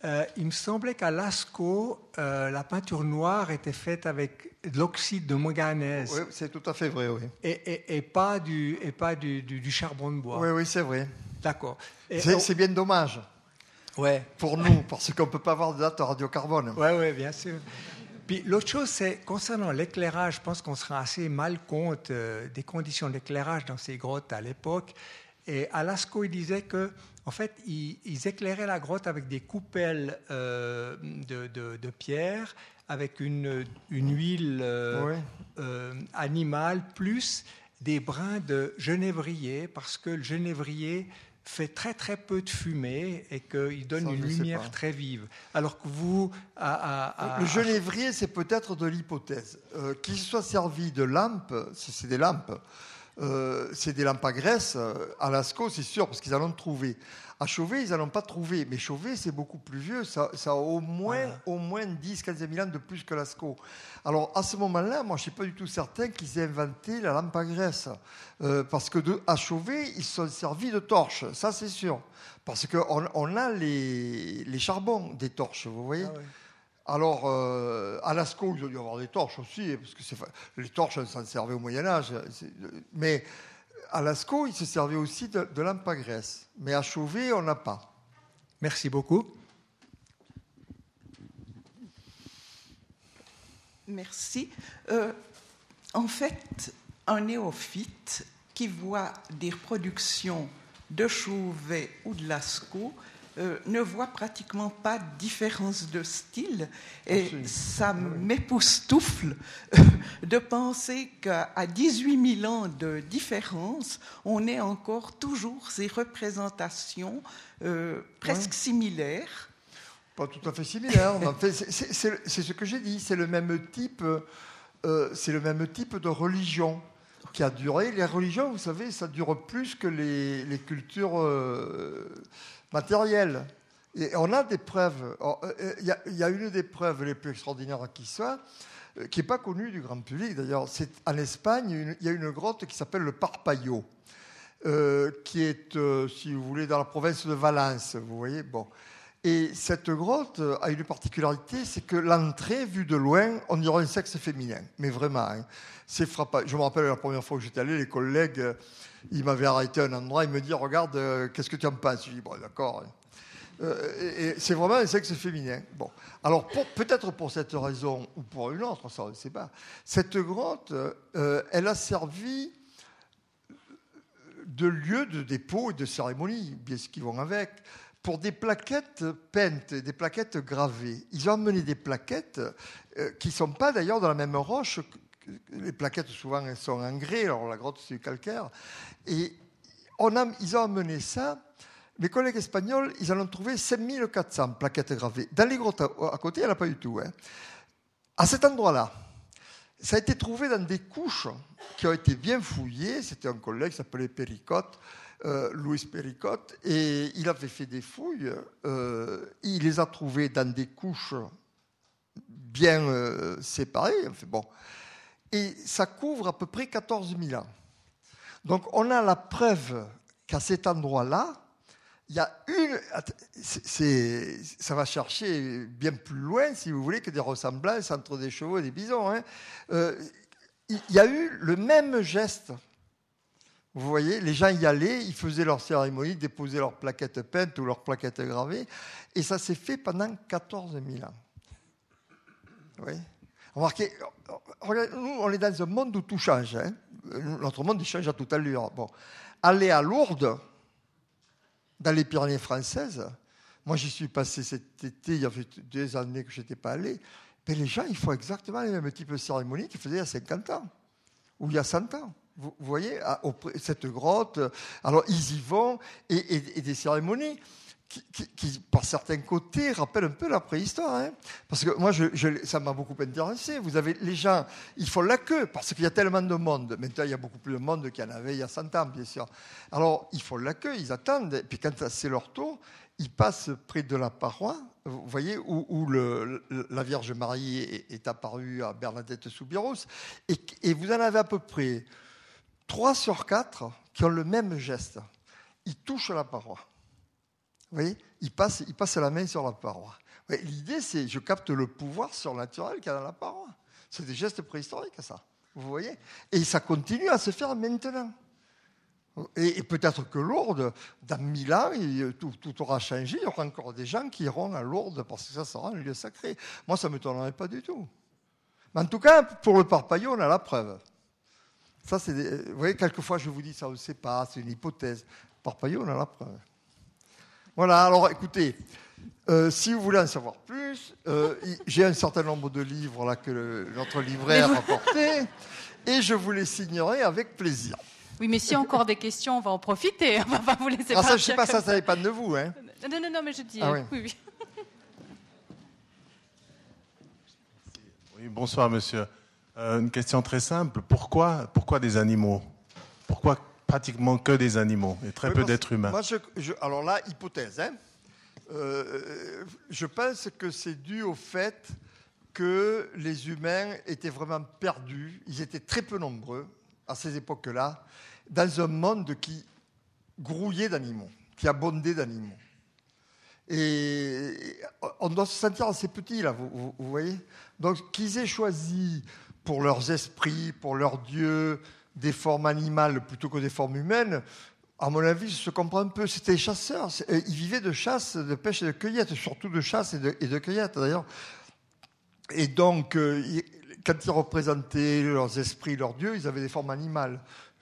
Euh, il me semblait qu'à Lascaux, euh, la peinture noire était faite avec de l'oxyde de manganèse. Oui, c'est tout à fait vrai, oui. Et, pas, du, et pas du, du, charbon de bois. Oui, oui, c'est vrai. D'accord. C'est bien dommage. Ouais. Pour nous, parce qu'on ne peut pas avoir de date radiocarbone. Oui, oui, bien sûr. Puis l'autre chose, c'est concernant l'éclairage, je pense qu'on se rend assez mal compte euh, des conditions d'éclairage dans ces grottes à l'époque. Et Alasco, il disait que, en fait, ils, éclairaient la grotte avec des coupelles euh, de, pierre, avec une, huile euh, euh, animale, plus des brins de genévrier, parce que le genévrier fait très très peu de fumée et qu'il donne une lumière très vive. Alors que vous... le genévrier, c'est peut-être de l'hypothèse. qu'il soit servi de lampe, c'est des lampes, euh, c'est des lampes à graisse. À Lascaux, c'est sûr, parce qu'ils allont trouver. À Chauvet, ils n'allont pas trouver. Mais Chauvet, c'est beaucoup plus vieux. Ça, a au moins, au moins 10, 15 000 ans de plus que Lascaux. Alors, à ce moment-là, moi, je ne suis pas du tout certain qu'ils aient inventé la lampe à graisse. Euh, parce que de, à Chauvet, ils sont servis de torches. Ça, c'est sûr. Parce qu'on on a les, les, charbons des torches, vous voyez? Ah alors, euh, à Lascaux, il y avoir des torches aussi, parce que les torches, s'en servaient au Moyen-Âge. Mais à Lascaux, il se servait aussi de, lampes à graisse. Mais à Chauvet, on n'a pas. Merci beaucoup. Merci. Euh, en fait, un néophyte qui voit des reproductions de Chauvet ou de Lascaux euh, ne voit pratiquement pas de différence de style. Et ça ah m'époustoufle [LAUGHS] de penser qu'à 18 000 ans de différence, on ait encore toujours ces représentations euh, presque similaires. Pas tout à fait similaires. c'est ce que j'ai dit. C'est le même type. Euh, c'est le même type de religion qui a duré. Les religions, vous savez, ça dure plus que les, les cultures matériel. Et on a des preuves. Euh, euh, il y, a une des preuves les plus extraordinaires qui soit, euh, qui n'est pas connue du grand public d'ailleurs. C'est en Espagne, il y a une grotte qui s'appelle le Parpaillot, qui est, si vous voulez, dans la province de Valence. Vous voyez, bon. Et cette grotte a une particularité, c'est que l'entrée, vue de loin, on dirait un sexe féminin. Mais vraiment, hein. c'est frappant. Je me rappelle la première fois que j'étais allé, les collègues, ils m'avaient arrêté à un endroit, ils me disaient, regarde, euh, qu'est-ce que tu en penses? Je dis, bon, d'accord. Hein. Euh, et, c'est vraiment un sexe féminin. Bon. Alors, peut-être pour cette raison ou pour une autre, ça, on ne sait pas. Cette grotte, euh, elle a servi de lieu de dépôt et de cérémonie, bien ce qui vont avec pour des plaquettes peintes, des plaquettes gravées. Ils ont amené des plaquettes euh, qui ne sont pas d'ailleurs dans la même roche les plaquettes souvent elles sont en grès, alors la grotte c'est calcaire. Et ils ont amené ça. Mes collègues espagnols, ils en ont trouvé 5400 plaquettes gravées. Dans les grottes à, côté, il n'y en a pas du tout. Hein. À cet endroit-là, ça a été trouvé dans des couches qui ont été bien fouillées. C'était un collègue qui s'appelait Péricotte, euh, Louis Péricotte, et il avait fait des fouilles. Euh, il les a trouvées dans des couches bien euh, séparées. Bon. Et ça couvre à peu près 14 000 ans. Donc on a la preuve qu'à cet endroit-là, il y a une. ça va chercher bien plus loin, si vous voulez, que des ressemblances entre des chevaux et des bisons. Hein. Il y a eu le même geste. Vous voyez, les gens y allaient, ils faisaient leur cérémonie, déposaient leurs plaquettes peintes ou leurs plaquettes gravées, et ça s'est fait pendant 14 000 ans. Oui. Remarquez, nous, on est dans un monde où tout change. Hein. Notre monde, il change à toute allure. Aller à Lourdes, dans les Pyrénées françaises, moi j'y suis passé cet été, il y a deux années que je n'étais pas allé, mais les gens, ils font exactement les mêmes types de cérémonies qu'ils faisaient il y a 50 ans, ou il y a 100 ans. Vous voyez, cette grotte, alors ils y vont, et des cérémonies qui, par certains côtés, rappelle un peu la préhistoire. Hein. parce que moi, ça m'a beaucoup intéressé. Vous avez les gens, ils font la queue parce qu'il y a tellement de monde. Maintenant, il y a beaucoup plus de monde qu'il y en avait il y a 100 ans, bien sûr. Alors, ils font la queue, ils attendent. Et puis, quand c'est leur tour, ils passent près de la paroi, vous voyez, où, la Vierge Marie est, apparue à Bernadette Soubirous. Et vous en avez à peu près 3 sur 4 qui ont le même geste. Ils touchent la paroi. Vous voyez, il passe, il passe la main sur la paroi. L'idée, c'est je capte le pouvoir surnaturel qu'il y a dans la paroi. C'est des gestes préhistoriques, ça. Vous voyez? Et ça continue à se faire maintenant. Et, peut-être que Lourdes, dans mille ans, tout, tout, aura changé. Il y aura encore des gens qui iront à Lourdes parce que ça sera un lieu sacré. Moi, ça ne m'étonnerait pas du tout. Mais en tout cas, pour le parpaillot, on a la preuve. Ça, c'est vous voyez, quelquefois, je vous dis, ça, on ne sait pas, c'est une hypothèse. Parpaillot, on a la preuve. Voilà, alors écoutez, euh, si vous voulez en savoir plus, euh, j'ai un certain nombre de livres là que notre libraire a apporté et je vous les signerai avec plaisir. Oui, mais s'il y a encore des questions, on va en profiter. On va pas vous laisser ah, ça, Je sais pas, ça, ça pas de vous. Hein. Non, non, non, mais je dis. Ah, oui. Oui, oui. bonsoir, monsieur. Euh, une question très simple. Pourquoi, pourquoi des animaux? Pourquoi pratiquement que des animaux et très peu d'êtres humains? alors là, hypothèse. Hein. Euh, je pense que c'est dû au fait que les humains étaient vraiment perdus. Ils étaient très peu nombreux à ces époques-là, dans un monde qui grouillait d'animaux, qui abondait d'animaux. Et on doit se sentir assez petit, là, vous, vous voyez Donc, qu'ils aient choisi pour leurs esprits, pour leurs dieux, des formes animales plutôt que des formes humaines, à mon avis, se comprend un peu. C'était chasseurs. Euh, ils vivaient de chasse, de pêche et de cueillette, surtout de chasse et de, cueillette d'ailleurs. Et donc, euh, quand ils représentaient leurs esprits, leurs dieux, ils avaient des formes animales.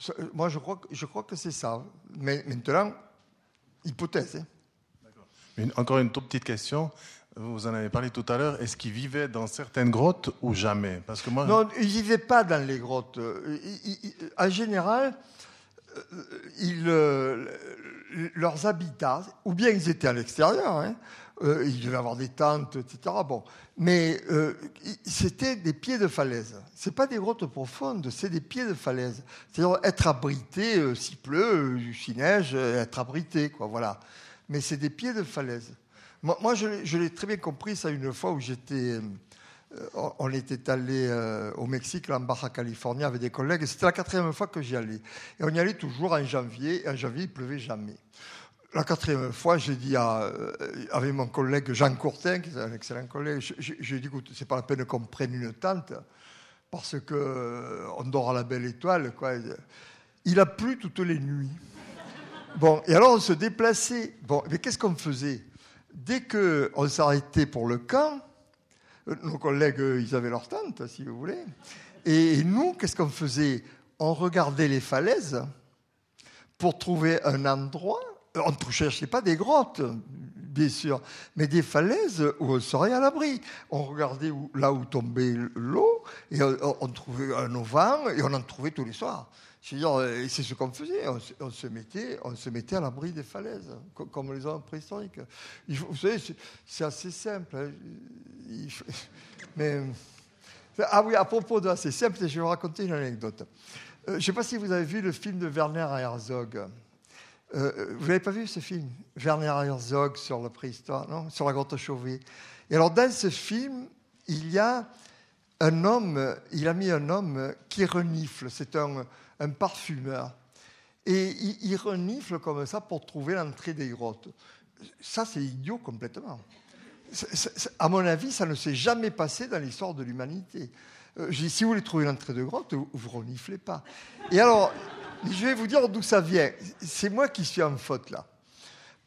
Euh, moi, je crois, je crois que c'est ça. Mais maintenant, hypothèse. Hein. encore une toute petite question. Vous en avez parlé tout à l'heure. Est-ce qu'ils vivaient dans certaines grottes ou jamais? Parce que moi... Non, ils ne vivaient pas dans les grottes. en général, euh, euh, leurs habitats, ou bien ils étaient à l'extérieur, hein, euh, ils devaient avoir des tentes, etc. Bon. Mais c'était des pieds de falaise. Ce pas des grottes profondes, c'est des pieds de falaise. C'est-à-dire être abrité, s'il pleut, s'il neige, être abrité, quoi, voilà. Mais c'est des pieds de falaise. Moi, je, l'ai très bien compris ça une fois où j'étais. Euh, on était allé euh, au Mexique, en Baja California, avec des collègues. C'était la quatrième fois que j'y allais. Et on y allait toujours en janvier. Et en janvier, il pleuvait jamais. La quatrième fois, j'ai dit à, euh, avec mon collègue Jean Courtin, qui est un excellent collègue, j'ai dit écoute, c'est pas la peine qu'on prenne une tente parce que on dort à la belle étoile. Quoi. Il a plu toutes les nuits. Bon, et alors on se déplaçait. Bon, mais qu'est-ce qu'on faisait? Dès qu'on s'arrêtait pour le camp, euh, nos collègues, ils avaient leur tente, si vous voulez. Et nous, qu'est-ce qu'on faisait? On regardait les falaises pour trouver un endroit. On ne cherchait pas des grottes, bien sûr, mais des falaises où on serait à l'abri. On regardait là où tombait l'eau et on, trouvait un auvent et on en trouvait tous les soirs. C'est ce qu'on faisait. On, se mettait, on se mettait à l'abri des falaises, comme les hommes préhistoriques. vous savez, c'est assez simple. Hein. [LAUGHS] mais, ah oui, à propos de assez simple, je vais vous raconter une anecdote. Euh, je ne sais pas si vous avez vu le film de Werner Herzog. Euh, vous n'avez pas vu ce film Werner Herzog sur la préhistoire, non Sur la grotte Chauvet. Et alors, dans ce film, il y a un homme, il a mis un homme qui renifle. C'est un, un parfumeur. Et il, renifle comme ça pour trouver l'entrée des grottes. Ça, c'est idiot complètement. à mon avis, ça ne s'est jamais passé dans l'histoire de l'humanité. Euh, si vous voulez trouver l'entrée de grotte, vous reniflez pas. Et alors, je vais vous dire d'où ça vient. C'est moi qui suis en faute là.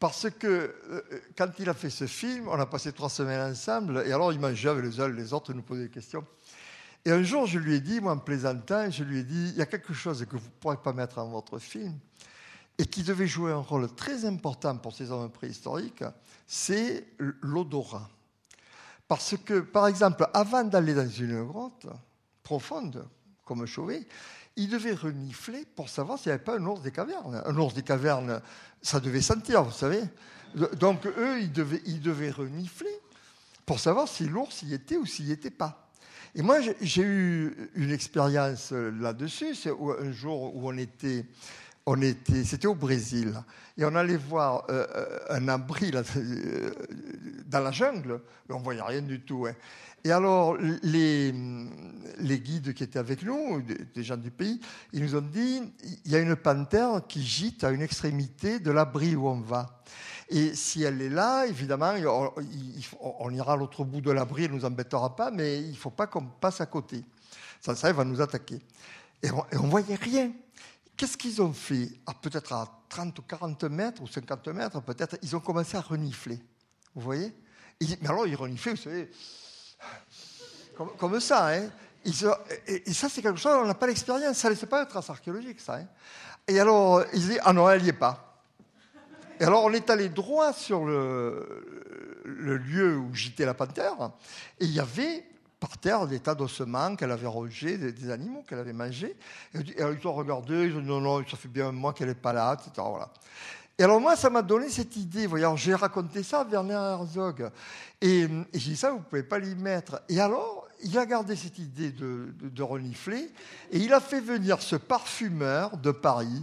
Parce que euh, quand il a fait ce film, on a passé trois semaines ensemble, et alors il mangeait avec les uns les autres, nous posait des questions. Et un jour, je lui ai dit, moi en plaisantant, je lui ai dit, il y a quelque chose que vous ne pourrez pas mettre dans votre film, et qui devait jouer un rôle très important pour ces hommes préhistoriques, c'est l'odorat. Parce que, par exemple, avant d'aller dans une grotte profonde, comme Chauvet, il devait renifler pour savoir s'il n'y avait pas un ours des cavernes. Un ours des cavernes, ça devait sentir, vous savez. Donc, eux, ils devaient, ils devaient renifler pour savoir si l'ours y était ou s'il n'y était pas. Et moi, j'ai eu une expérience là-dessus. C'est un jour où on était, on était, c'était au Brésil, et on allait voir euh, euh, un abri [LAUGHS] euh, dans la jungle. On voyait rien du tout. Hein. Et alors, les, les, guides qui étaient avec nous, des gens du pays, ils nous ont dit il y a une panthère qui gîte à une extrémité de l'abri où on va. Et si elle est là, évidemment, on, ira à l'autre bout de l'abri, elle ne nous embêtera pas, mais il ne faut pas qu'on passe à côté. Ça, ça, elle va nous attaquer. Et on ne voyait rien. Qu'est-ce qu'ils ont fait Peut-être à 30 ou 40 mètres ou 50 mètres, peut-être, ils ont commencé à renifler. Vous voyez? Mais alors, ils reniflaient, vous savez, comme, ça. Hein et, ça, c'est quelque chose, on n'a pas l'expérience. Ça ne laisse pas une trace archéologique, ça. Hein et alors, ils disaient, ah non, elle n'y est pas. Et alors, on est allé droit sur le, lieu où gîtait la panthère, et il y avait par terre des tas d'ossements qu'elle avait rongés, des, animaux qu'elle avait mangés. Et, ils ont regardé, ils ont dit non, non, ça fait bien un mois qu'elle n'est pas là, etc. Voilà. Et alors moi, ça m'a donné cette idée. Voyons, j'ai raconté ça à Werner Herzog. Et, j'ai dit ça, vous ne pouvez pas l'y mettre. Et alors, il a gardé cette idée de renifler, et il a fait venir ce parfumeur de Paris,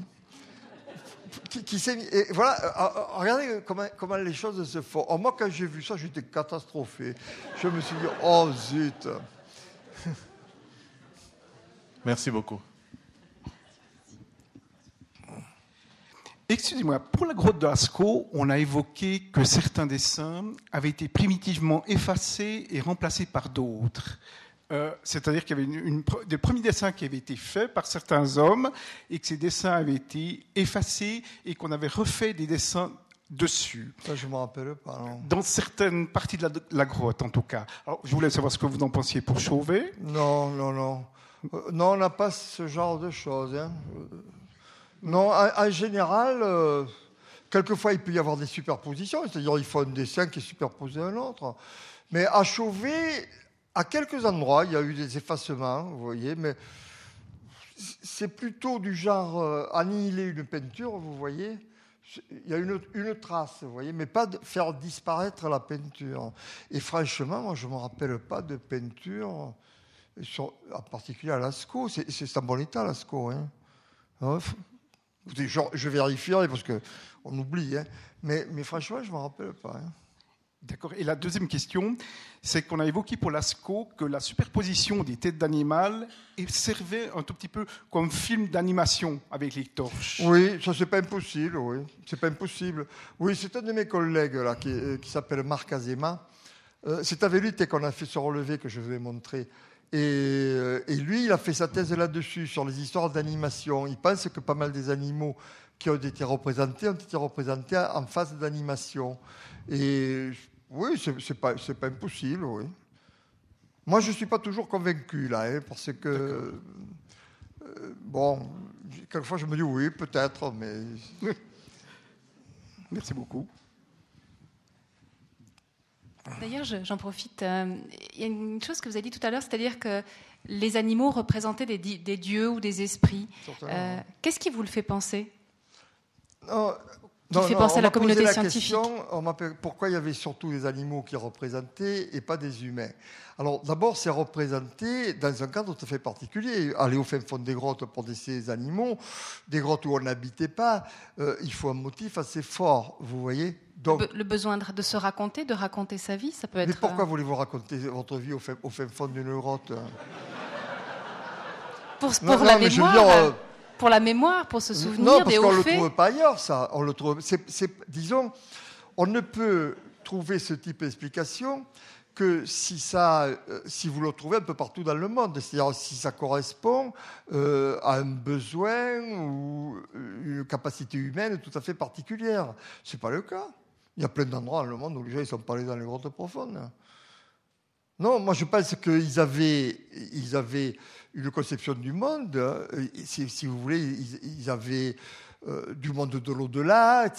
qui, s'est Et voilà, euh, euh, regardez comment, comment, les choses se font. Oh, moi, quand j'ai vu ça, j'étais catastrophé. Je me suis dit, oh zut. [LAUGHS] Merci beaucoup. Excusez-moi, pour la grotte de Lascaux, on a évoqué que certains dessins avaient été primitivement effacés et remplacés par d'autres. Euh, c'est-à-dire qu'il y avait une, des premiers dessins qui avaient été faits par certains hommes et que ces dessins avaient été effacés et qu'on avait refait des dessins dessus. Ça, je ne me rappelle pas. Dans certaines parties de la, grotte, en tout cas. Alors, je voulais savoir ce que vous en pensiez pour Chauvet. Non, non, non. Euh, non, on n'a pas ce genre de choses. Hein. Non, en, général, quelquefois, il peut y avoir des superpositions, c'est-à-dire il faut un dessin qui est superposé à un autre. Mais à Chauvet, à quelques endroits, il y a eu des effacements, vous voyez, mais c'est plutôt du genre euh, annihiler une peinture, vous voyez. Il y a une, trace, vous voyez, mais pas de faire disparaître la peinture. Et franchement, moi, je ne me rappelle pas de peinture, en particulier à Lascaux. C'est en bon état, Lascaux. Hein. Je, je vérifierai parce qu'on oublie, hein. mais, mais, franchement, je ne me rappelle pas. D'accord. Et la deuxième question, c'est qu'on a évoqué pour Lascaux que la superposition des têtes d'animal servait un tout petit peu comme film d'animation avec les torches. Oui, ça c'est pas impossible, oui. C'est pas impossible. Oui, c'est un de mes collègues là qui, s'appelle Marc Azema. Euh, c'est avec lui qu'on a fait ce relevé que je vous ai montré. Et, euh, et, lui, il a fait sa thèse là-dessus, sur les histoires d'animation. Il pense que pas mal des animaux qui ont été représentés ont été représentés en phase d'animation. Et oui, c'est pas, pas impossible, oui. Moi, je ne suis pas toujours convaincu, là, hein, parce que. Euh, bon, quelquefois, je me dis oui, peut-être, mais. [LAUGHS] Merci beaucoup. D'ailleurs, je- j'en profite. euh, Il y a une chose que vous avez dit tout à l'heure, c'est-à-dire que les animaux représentaient des, di- des dieux ou des esprits. Euh, Qu'est-ce qui vous le fait penser? Non, Qui fait penser à la communauté la scientifique. question, on m'a pe- pourquoi il y avait surtout des animaux qui représentaient et pas des humains? Alors d'abord, c'est représenté dans un cadre tout à fait particulier. Aller au fin fond des grottes pour ces animaux, des grottes où on n'habitait pas, euh, il faut un motif assez fort, vous voyez? Donc, Le besoin de, se raconter, de raconter sa vie, ça peut être. mais pourquoi euh, voulez-vous raconter votre vie au fin, au fin fond d'une grotte? Pour, Non, pour non, la mémoire, euh, pour la mémoire, pour se souvenir Non, parce des qu'on ne le trouve pas ailleurs, ça. On le trouve. c'est- c'est- disons, on ne peut trouver ce type d'explication que si, ça, euh, si vous le trouvez un peu partout dans le monde, c'est-à-dire si ça correspond euh, à un besoin ou une capacité humaine tout à fait particulière. Ce n'est pas le cas. Il y a plein d'endroits dans le monde où les gens ne sont pas allés dans les grottes profondes. Non, moi je pense qu'ils avaient, ils avaient une conception du monde, hein, si, vous voulez, ils, avaient euh, du monde de l'au-delà,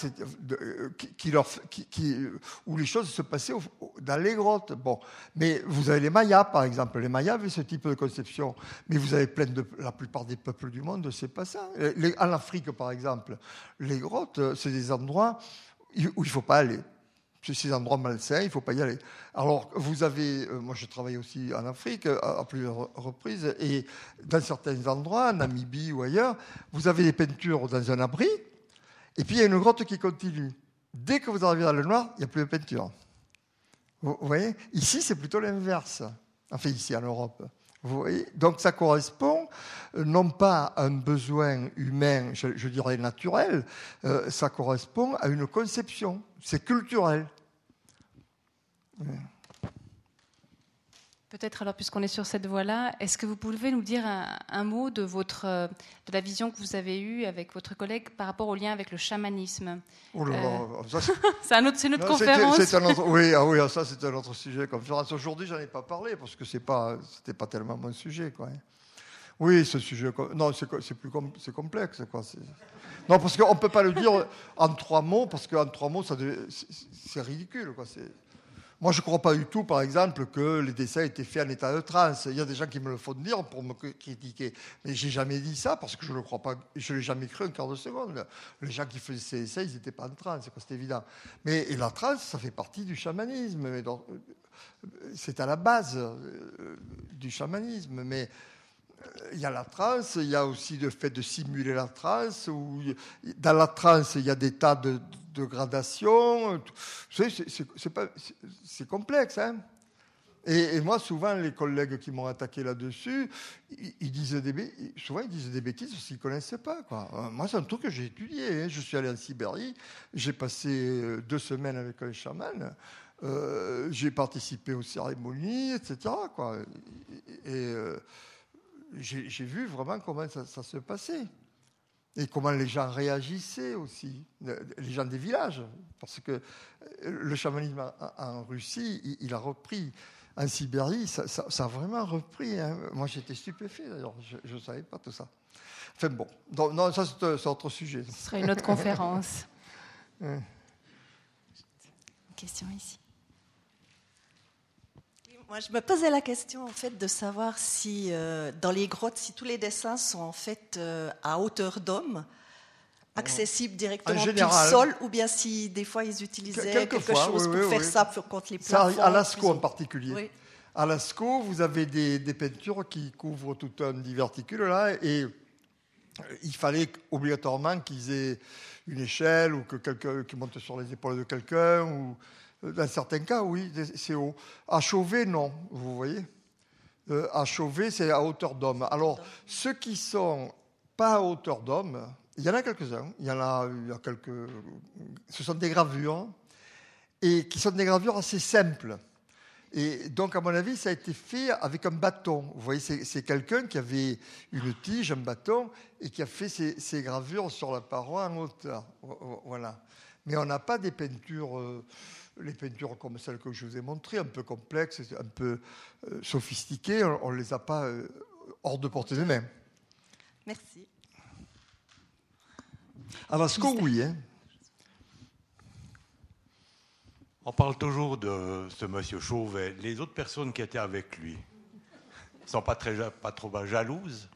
où les choses se passaient dans les grottes. Bon, mais vous avez les Mayas, par exemple. Les Mayas avaient ce type de conception, mais vous avez plein de, la plupart des peuples du monde, c'est pas ça. En Afrique, par exemple, les grottes, euh, c'est des endroits où il faut pas aller. C'est ces endroits malsains, il ne faut pas y aller. Alors, vous avez, euh, moi je travaille aussi en Afrique euh, à, plusieurs reprises, et dans certains endroits, en Namibie ou ailleurs, vous avez des peintures dans un abri, et puis il y a une grotte qui continue. Dès que vous arrivez dans le noir, il n'y a plus de peinture. Vous, vous voyez? Ici, c'est plutôt l'inverse. Enfin, ici en Europe. Vous voyez Donc ça correspond euh, non pas à un besoin humain, je, dirais naturel, euh, ça correspond à une conception. C'est culturel. Peut-être alors, puisqu'on est sur cette voie-là, est-ce que vous pouvez nous dire un, un mot de, votre, euh, de la vision que vous avez eue avec votre collègue par rapport au lien avec le chamanisme Oh là Euh, [LAUGHS] c'est- un autre- c'est notre conférence. c'est un autre- [LAUGHS] oui, ah oui, ah, ça c'est un autre sujet. Conférence. Aujourd'hui, j'en ai pas parlé parce que c'est pas, c'était pas tellement mon sujet, quoi. Oui, ce sujet, non, c'est, plus c'est complexe, quoi. Non, parce qu'on peut pas le dire en trois mots, parce qu'en trois mots, ça, c'est, c'est ridicule, quoi. C'est- Moi, je ne crois pas du tout, par exemple, que les dessins étaient faits en état de transe. Il y a des gens qui me le font dire pour me critiquer. Mais j'ai jamais dit ça parce que je ne le crois pas. Je l'ai jamais cru un quart de seconde. Les gens qui faisaient ces essais, ils n'étaient pas en transe, c'est évident. Mais la transe, ça fait partie du chamanisme. C'est à la base euh, du chamanisme. Mais euh, il y a la transe, il y a aussi le fait de simuler la transe. Dans la transe, il y a des tas de, de gradations. Vous savez, c'est- complexe. Hein et, moi, souvent, les collègues qui m'ont attaqué là-dessus, ils, disent des, souvent ils disent des bêtises parce qu'ils ne connaissent pas. Quoi. Euh, Moi, c'est un truc que j'ai étudié. hein. Je suis allé en Sibérie, j'ai passé euh, deux semaines avec un chaman, euh, j'ai participé aux cérémonies, etc. Et, euh, j'ai vu vraiment comment ça se passait. Et comment les gens réagissaient aussi, les gens des villages. Parce que euh, le chamanisme en- Russie, il- a repris. En Sibérie, ça, ça- ça a vraiment repris. hein. Moi, j'étais stupéfait d'ailleurs, je ne savais pas tout ça. Enfin bon, non, ça c'est autre sujet. Ce serait une autre [LAUGHS] conférence. Question ici. Moi, je me posais la question en fait de savoir si euh, dans les grottes, si tous les dessins sont en fait euh, à hauteur d'homme, accessibles directement le sol, ou bien si des fois ils utilisaient quelque chose oui, pour oui, faire oui. ça pour, contre les Ça, plafonds. à Lascaux en particulier. À Lascaux, vous avez des, des peintures qui couvrent tout un diverticule là, et il fallait obligatoirement qu'ils aient une échelle ou que quelqu'un qui monte sur les épaules de quelqu'un. Ou dans certains cas, oui, c'est haut. À Chauvet, non. Vous voyez. Euh, à Chauvet, c'est à hauteur d'homme. Alors, ceux qui sont pas à hauteur d'homme, il y en a quelques-uns. Il y en a, il y a quelques. Ce sont des gravures et qui sont des gravures assez simples. Et donc, à mon avis, ça a été fait avec un bâton. Vous voyez, c'est quelqu'un qui avait une tige, un bâton, et qui a fait ces, ces gravures sur la paroi en hauteur. Voilà. Mais on n'a pas des peintures, euh, les peintures comme celles que je vous ai montrées, un peu complexes, un peu euh, sophistiquées, on ne les a pas euh, hors de portée de main. Merci. À Lascaux, oui. Hein. On parle toujours de ce monsieur Chauvet. Les autres personnes qui étaient avec lui ne sont pas, très, pas trop jalouses?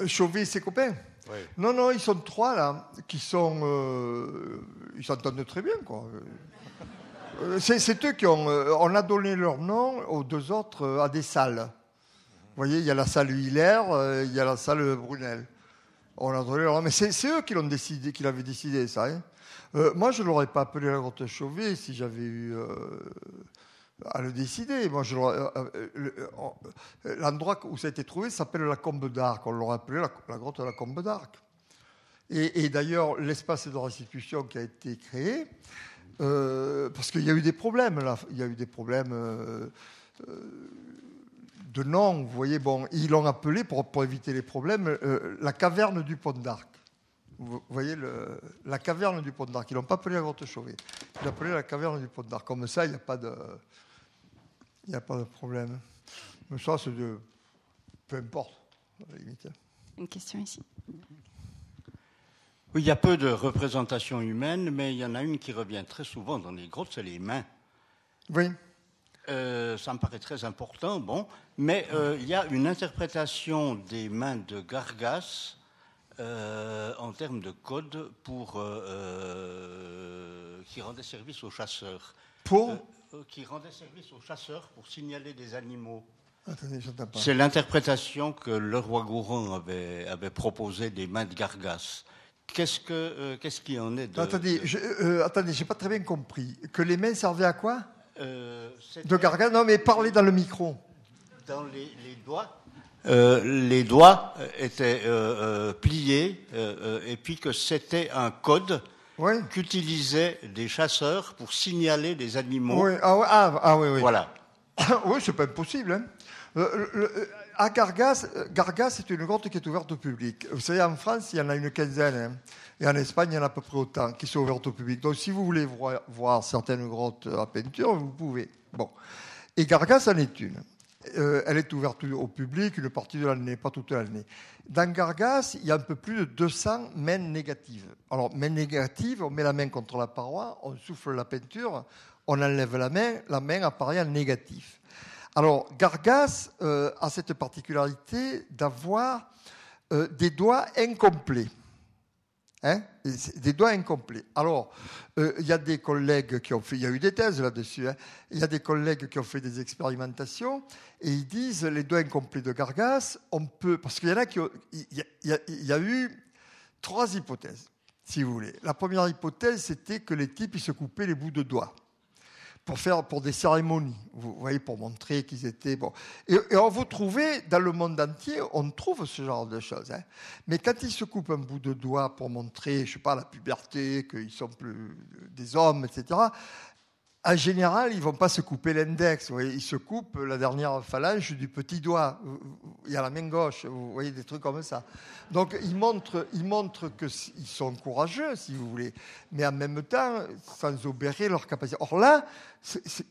Euh, Chauvet et ses copains? Oui. Non, non, ils sont trois là, qui sont. euh, ils s'entendent très bien, quoi. Euh, C'est, eux qui ont. euh, on a donné leur nom aux deux autres euh, à des salles. Vous voyez, il y a la salle Hiller, euh, il y a la salle Brunel. On a donné leur nom. Mais c'est, eux qui l'ont décidé, qui l'avaient décidé, ça. hein. Moi, je ne l'aurais pas appelé la grotte Chauvet si j'avais eu. à le décider. Moi, l'endroit où ça a été trouvé s'appelle la Combe d'Arc. On l'aurait appelé la, grotte de la Combe d'Arc. Et d'ailleurs, l'espace de restitution qui a été créé, euh, parce qu'il y a eu des problèmes là, il y a eu des problèmes euh, euh, de nom. Vous voyez, bon, ils l'ont appelé pour, éviter les problèmes la caverne du Pont d'Arc. Vous voyez la caverne du Pont d'Arc. Ils l'ont pas appelé la grotte Chauvet. Ils l'ont appelé la caverne du Pont d'Arc. Comme ça, il n'y a pas de, a pas de problème. Mais ça, c'est de, peu importe, à la limite. Une question ici. Oui, il y a peu de représentations humaines, mais il y en a une qui revient très souvent dans les grottes, c'est les mains. Oui. Euh, ça me paraît très important, bon, mais euh, il y a une interprétation des mains de Gargas euh, en termes de code pour qui rendait service aux chasseurs. Pour qui rendait service aux chasseurs pour signaler des animaux. C'est l'interprétation que le roi Gouron avait, avait proposée des mains de Gargas. Qu'est-ce que euh, qu'est-ce qu'il en est de, attendez, je, euh, attendez, j'ai pas très bien compris. Que les mains servaient à quoi euh, De gargane Non, mais parlez dans le micro. dans les, les doigts Euh, les doigts euh, étaient euh, euh, pliés euh, euh, et puis que c'était un code qu'utilisaient des chasseurs pour signaler des animaux. Oui, ah, ouais, ah, ah, oui, oui. Voilà. [COUGHS] oui, c'est pas impossible. hein. Euh, le- le- à Gargas, euh, Gargas, c'est une grotte qui est ouverte au public. Vous savez, en France, il y en a une quinzaine. hein. Et en Espagne, il y en a à peu près autant qui sont ouvertes au public. Donc, si vous voulez voir, certaines grottes à peinture, vous pouvez. Bon. Et Gargas en est une. Euh, elle est ouverte au public une partie de l'année, pas toute l'année. Dans Gargas, il y a un peu plus de 200 mains négatives. Alors, main négative, on met la main contre la paroi, on souffle la peinture, on enlève la main, la main apparaît en négatif. Alors, Gargas euh, a cette particularité d'avoir euh, des doigts incomplets. Hein des doigts incomplets. Alors, euh, il y a des collègues qui ont fait, il y a eu des thèses là-dessus, hein. il y a des collègues qui ont fait des expérimentations et ils disent les doigts incomplets de Gargas, on peut, parce qu'il y en a qui il a eu trois hypothèses, si vous voulez. La première hypothèse, c'était que les types, ils se coupaient les bouts de doigts pour faire pour des cérémonies, vous voyez, pour montrer qu'ils étaient bon. Et, on vous trouvez dans le monde entier, on trouve ce genre de choses. hein. Mais quand ils se coupent un bout de doigt pour montrer, je sais pas, la puberté, qu'ils sont plus des hommes, etc. En général, ils vont pas se couper l'index. Ils se coupent la dernière phalange du petit doigt. Il y a la main gauche. Vous voyez des trucs comme ça. Donc, ils montrent, ils montrent qu'ils sont courageux, si vous voulez, mais en même temps, sans obérer leur capacité. Or là,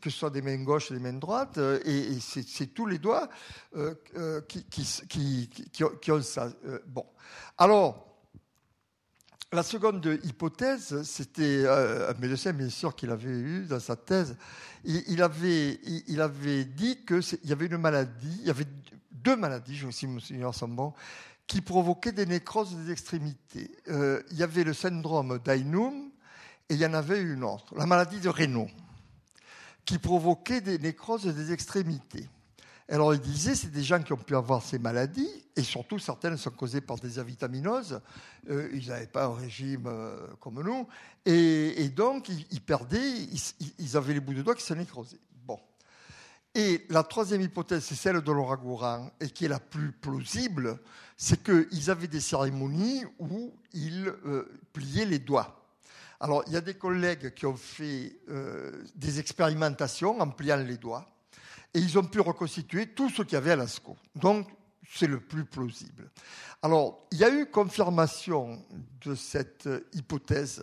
que ce soit des mains gauches des mains droites, euh, et, c'est tous les doigts euh, euh, qui, ont, ça. Bon. Alors, la seconde hypothèse, c'était euh, un médecin, bien sûr, qu'il avait eu dans sa thèse. Il, avait, dit qu'il y avait une maladie, il y avait deux maladies, je si mes souvenirs sont bons, qui provoquaient des nécroses des extrémités. Euh, il y avait le syndrome d'Ainum et il y en avait une autre, la maladie de Raynaud, qui provoquait des nécroses des extrémités. Alors il disait, c'est des gens qui ont pu avoir ces maladies, et surtout certaines sont causées par des avitaminoses. Euh, ils n'avaient pas un régime euh, comme nous, et, donc ils, perdaient, ils, avaient les bouts de doigts qui se nécrosaient. Et la troisième hypothèse, c'est celle de Laura Gourand, et qui est la plus plausible, c'est qu'ils avaient des cérémonies où ils euh, pliaient les doigts. Alors, il y a des collègues qui ont fait des expérimentations en pliant les doigts, et ils ont pu reconstituer tout ce qu'il y avait à Lascaux. Donc, c'est le plus plausible. Alors, il y a eu confirmation de cette hypothèse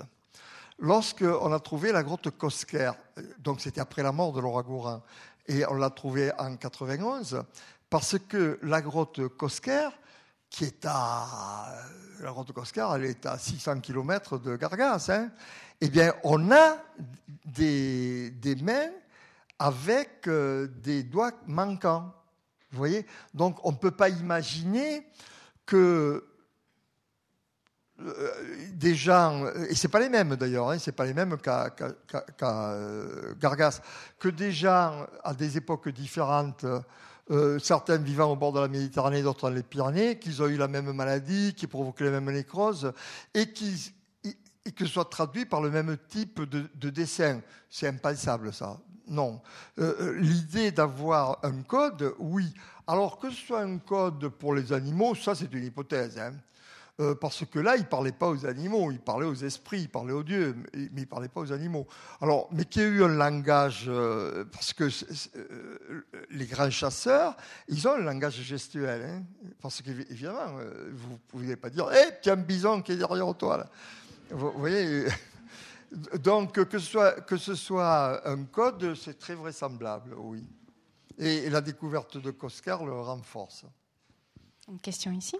lorsqu'on a trouvé la grotte Kosker. Donc, c'était après la mort de Laura Gourin. Et on l'a trouvée en 91 parce que la grotte Kosker, qui est à. La grotte Coscar, elle est à 600 km de Gargas. Hein. Eh bien, on a des mains avec euh, des doigts manquants. Vous voyez? Donc, on ne peut pas imaginer que euh, des gens, et c'est pas les mêmes d'ailleurs, hein, c'est pas les mêmes qu'à euh, Gargas, que des gens à des époques différentes, certains vivant au bord de la Méditerranée, d'autres dans les Pyrénées, qu'ils ont eu la même maladie, qui provoquait les mêmes nécroses, et, qui, et que ce soit traduit par le même type de, dessin. C'est impensable ça. Non. L'idée d'avoir un code, oui. Alors que ce soit un code pour les animaux, ça c'est une hypothèse. Hein. Euh, parce que là, il ne parlait pas aux animaux, il parlait aux esprits, il parlait aux dieux, mais il ne parlait pas aux animaux. Alors, mais qu'il y ait eu un langage, euh, parce que euh, les grands chasseurs, ils ont un langage gestuel, hein, parce qu'évidemment, vous ne pouvez pas dire, hé, hey, tiens, bison qui est derrière toi. Vous, voyez donc, que ce, soit, que ce soit un code, c'est très vraisemblable, oui. Et, et la découverte de Coscar le renforce. Une question ici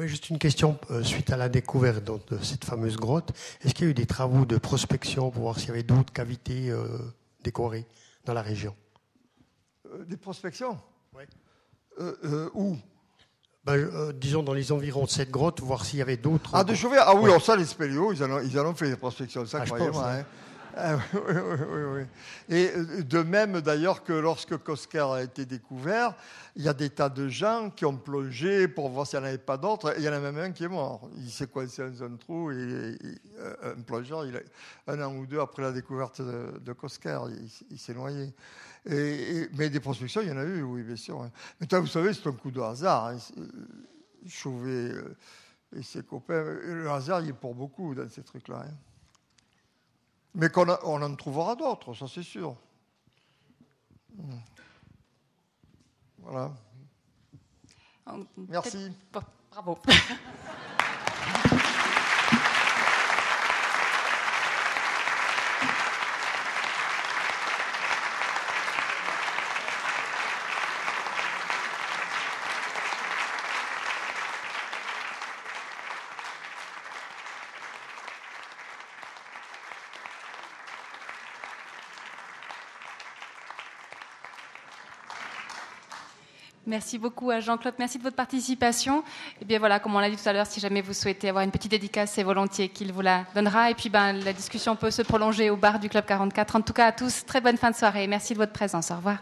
oui, juste une question euh, suite à la découverte de cette fameuse grotte. Est-ce qu'il y a eu des travaux de prospection pour voir s'il y avait d'autres cavités euh, décorées dans la région? Euh, Des prospections? Oui. où? Ben, disons dans les environs de cette grotte, voir s'il y avait d'autres. Ah, de Chauvet? Ah oui, ça, les spéléos, ils en ont, ils en ont fait des prospections, ça, ah, croyez-moi. Hein. Ah, [LAUGHS] oui, oui, oui, Et euh, de même d'ailleurs que lorsque Coscar a été découvert, il y a des tas de gens qui ont plongé pour voir s'il n'y en avait pas d'autres. Il y en a même un qui est mort. Il s'est coincé dans un trou et, euh, un plongeur, il a, un an ou deux après la découverte de, Coscar, il, s'est noyé. Et, mais des prospections, il y en a eu, oui, bien sûr. Mais toi, vous savez, c'est un coup de hasard. Hein. Chauvet euh, et ses copains, le hasard, il est pour beaucoup dans ces trucs-là. Hein. Mais qu'on on en trouvera d'autres, ça c'est sûr. Voilà. Merci. Bravo. [LAUGHS] Merci beaucoup à Jean-Claude. Merci de votre participation. Et bien voilà, comme on l'a dit tout à l'heure, si jamais vous souhaitez avoir une petite dédicace, c'est volontiers qu'il vous la donnera. Et puis ben, la discussion peut se prolonger au bar du Club 44. En tout cas, à tous, très bonne fin de soirée. Merci de votre présence. Au revoir.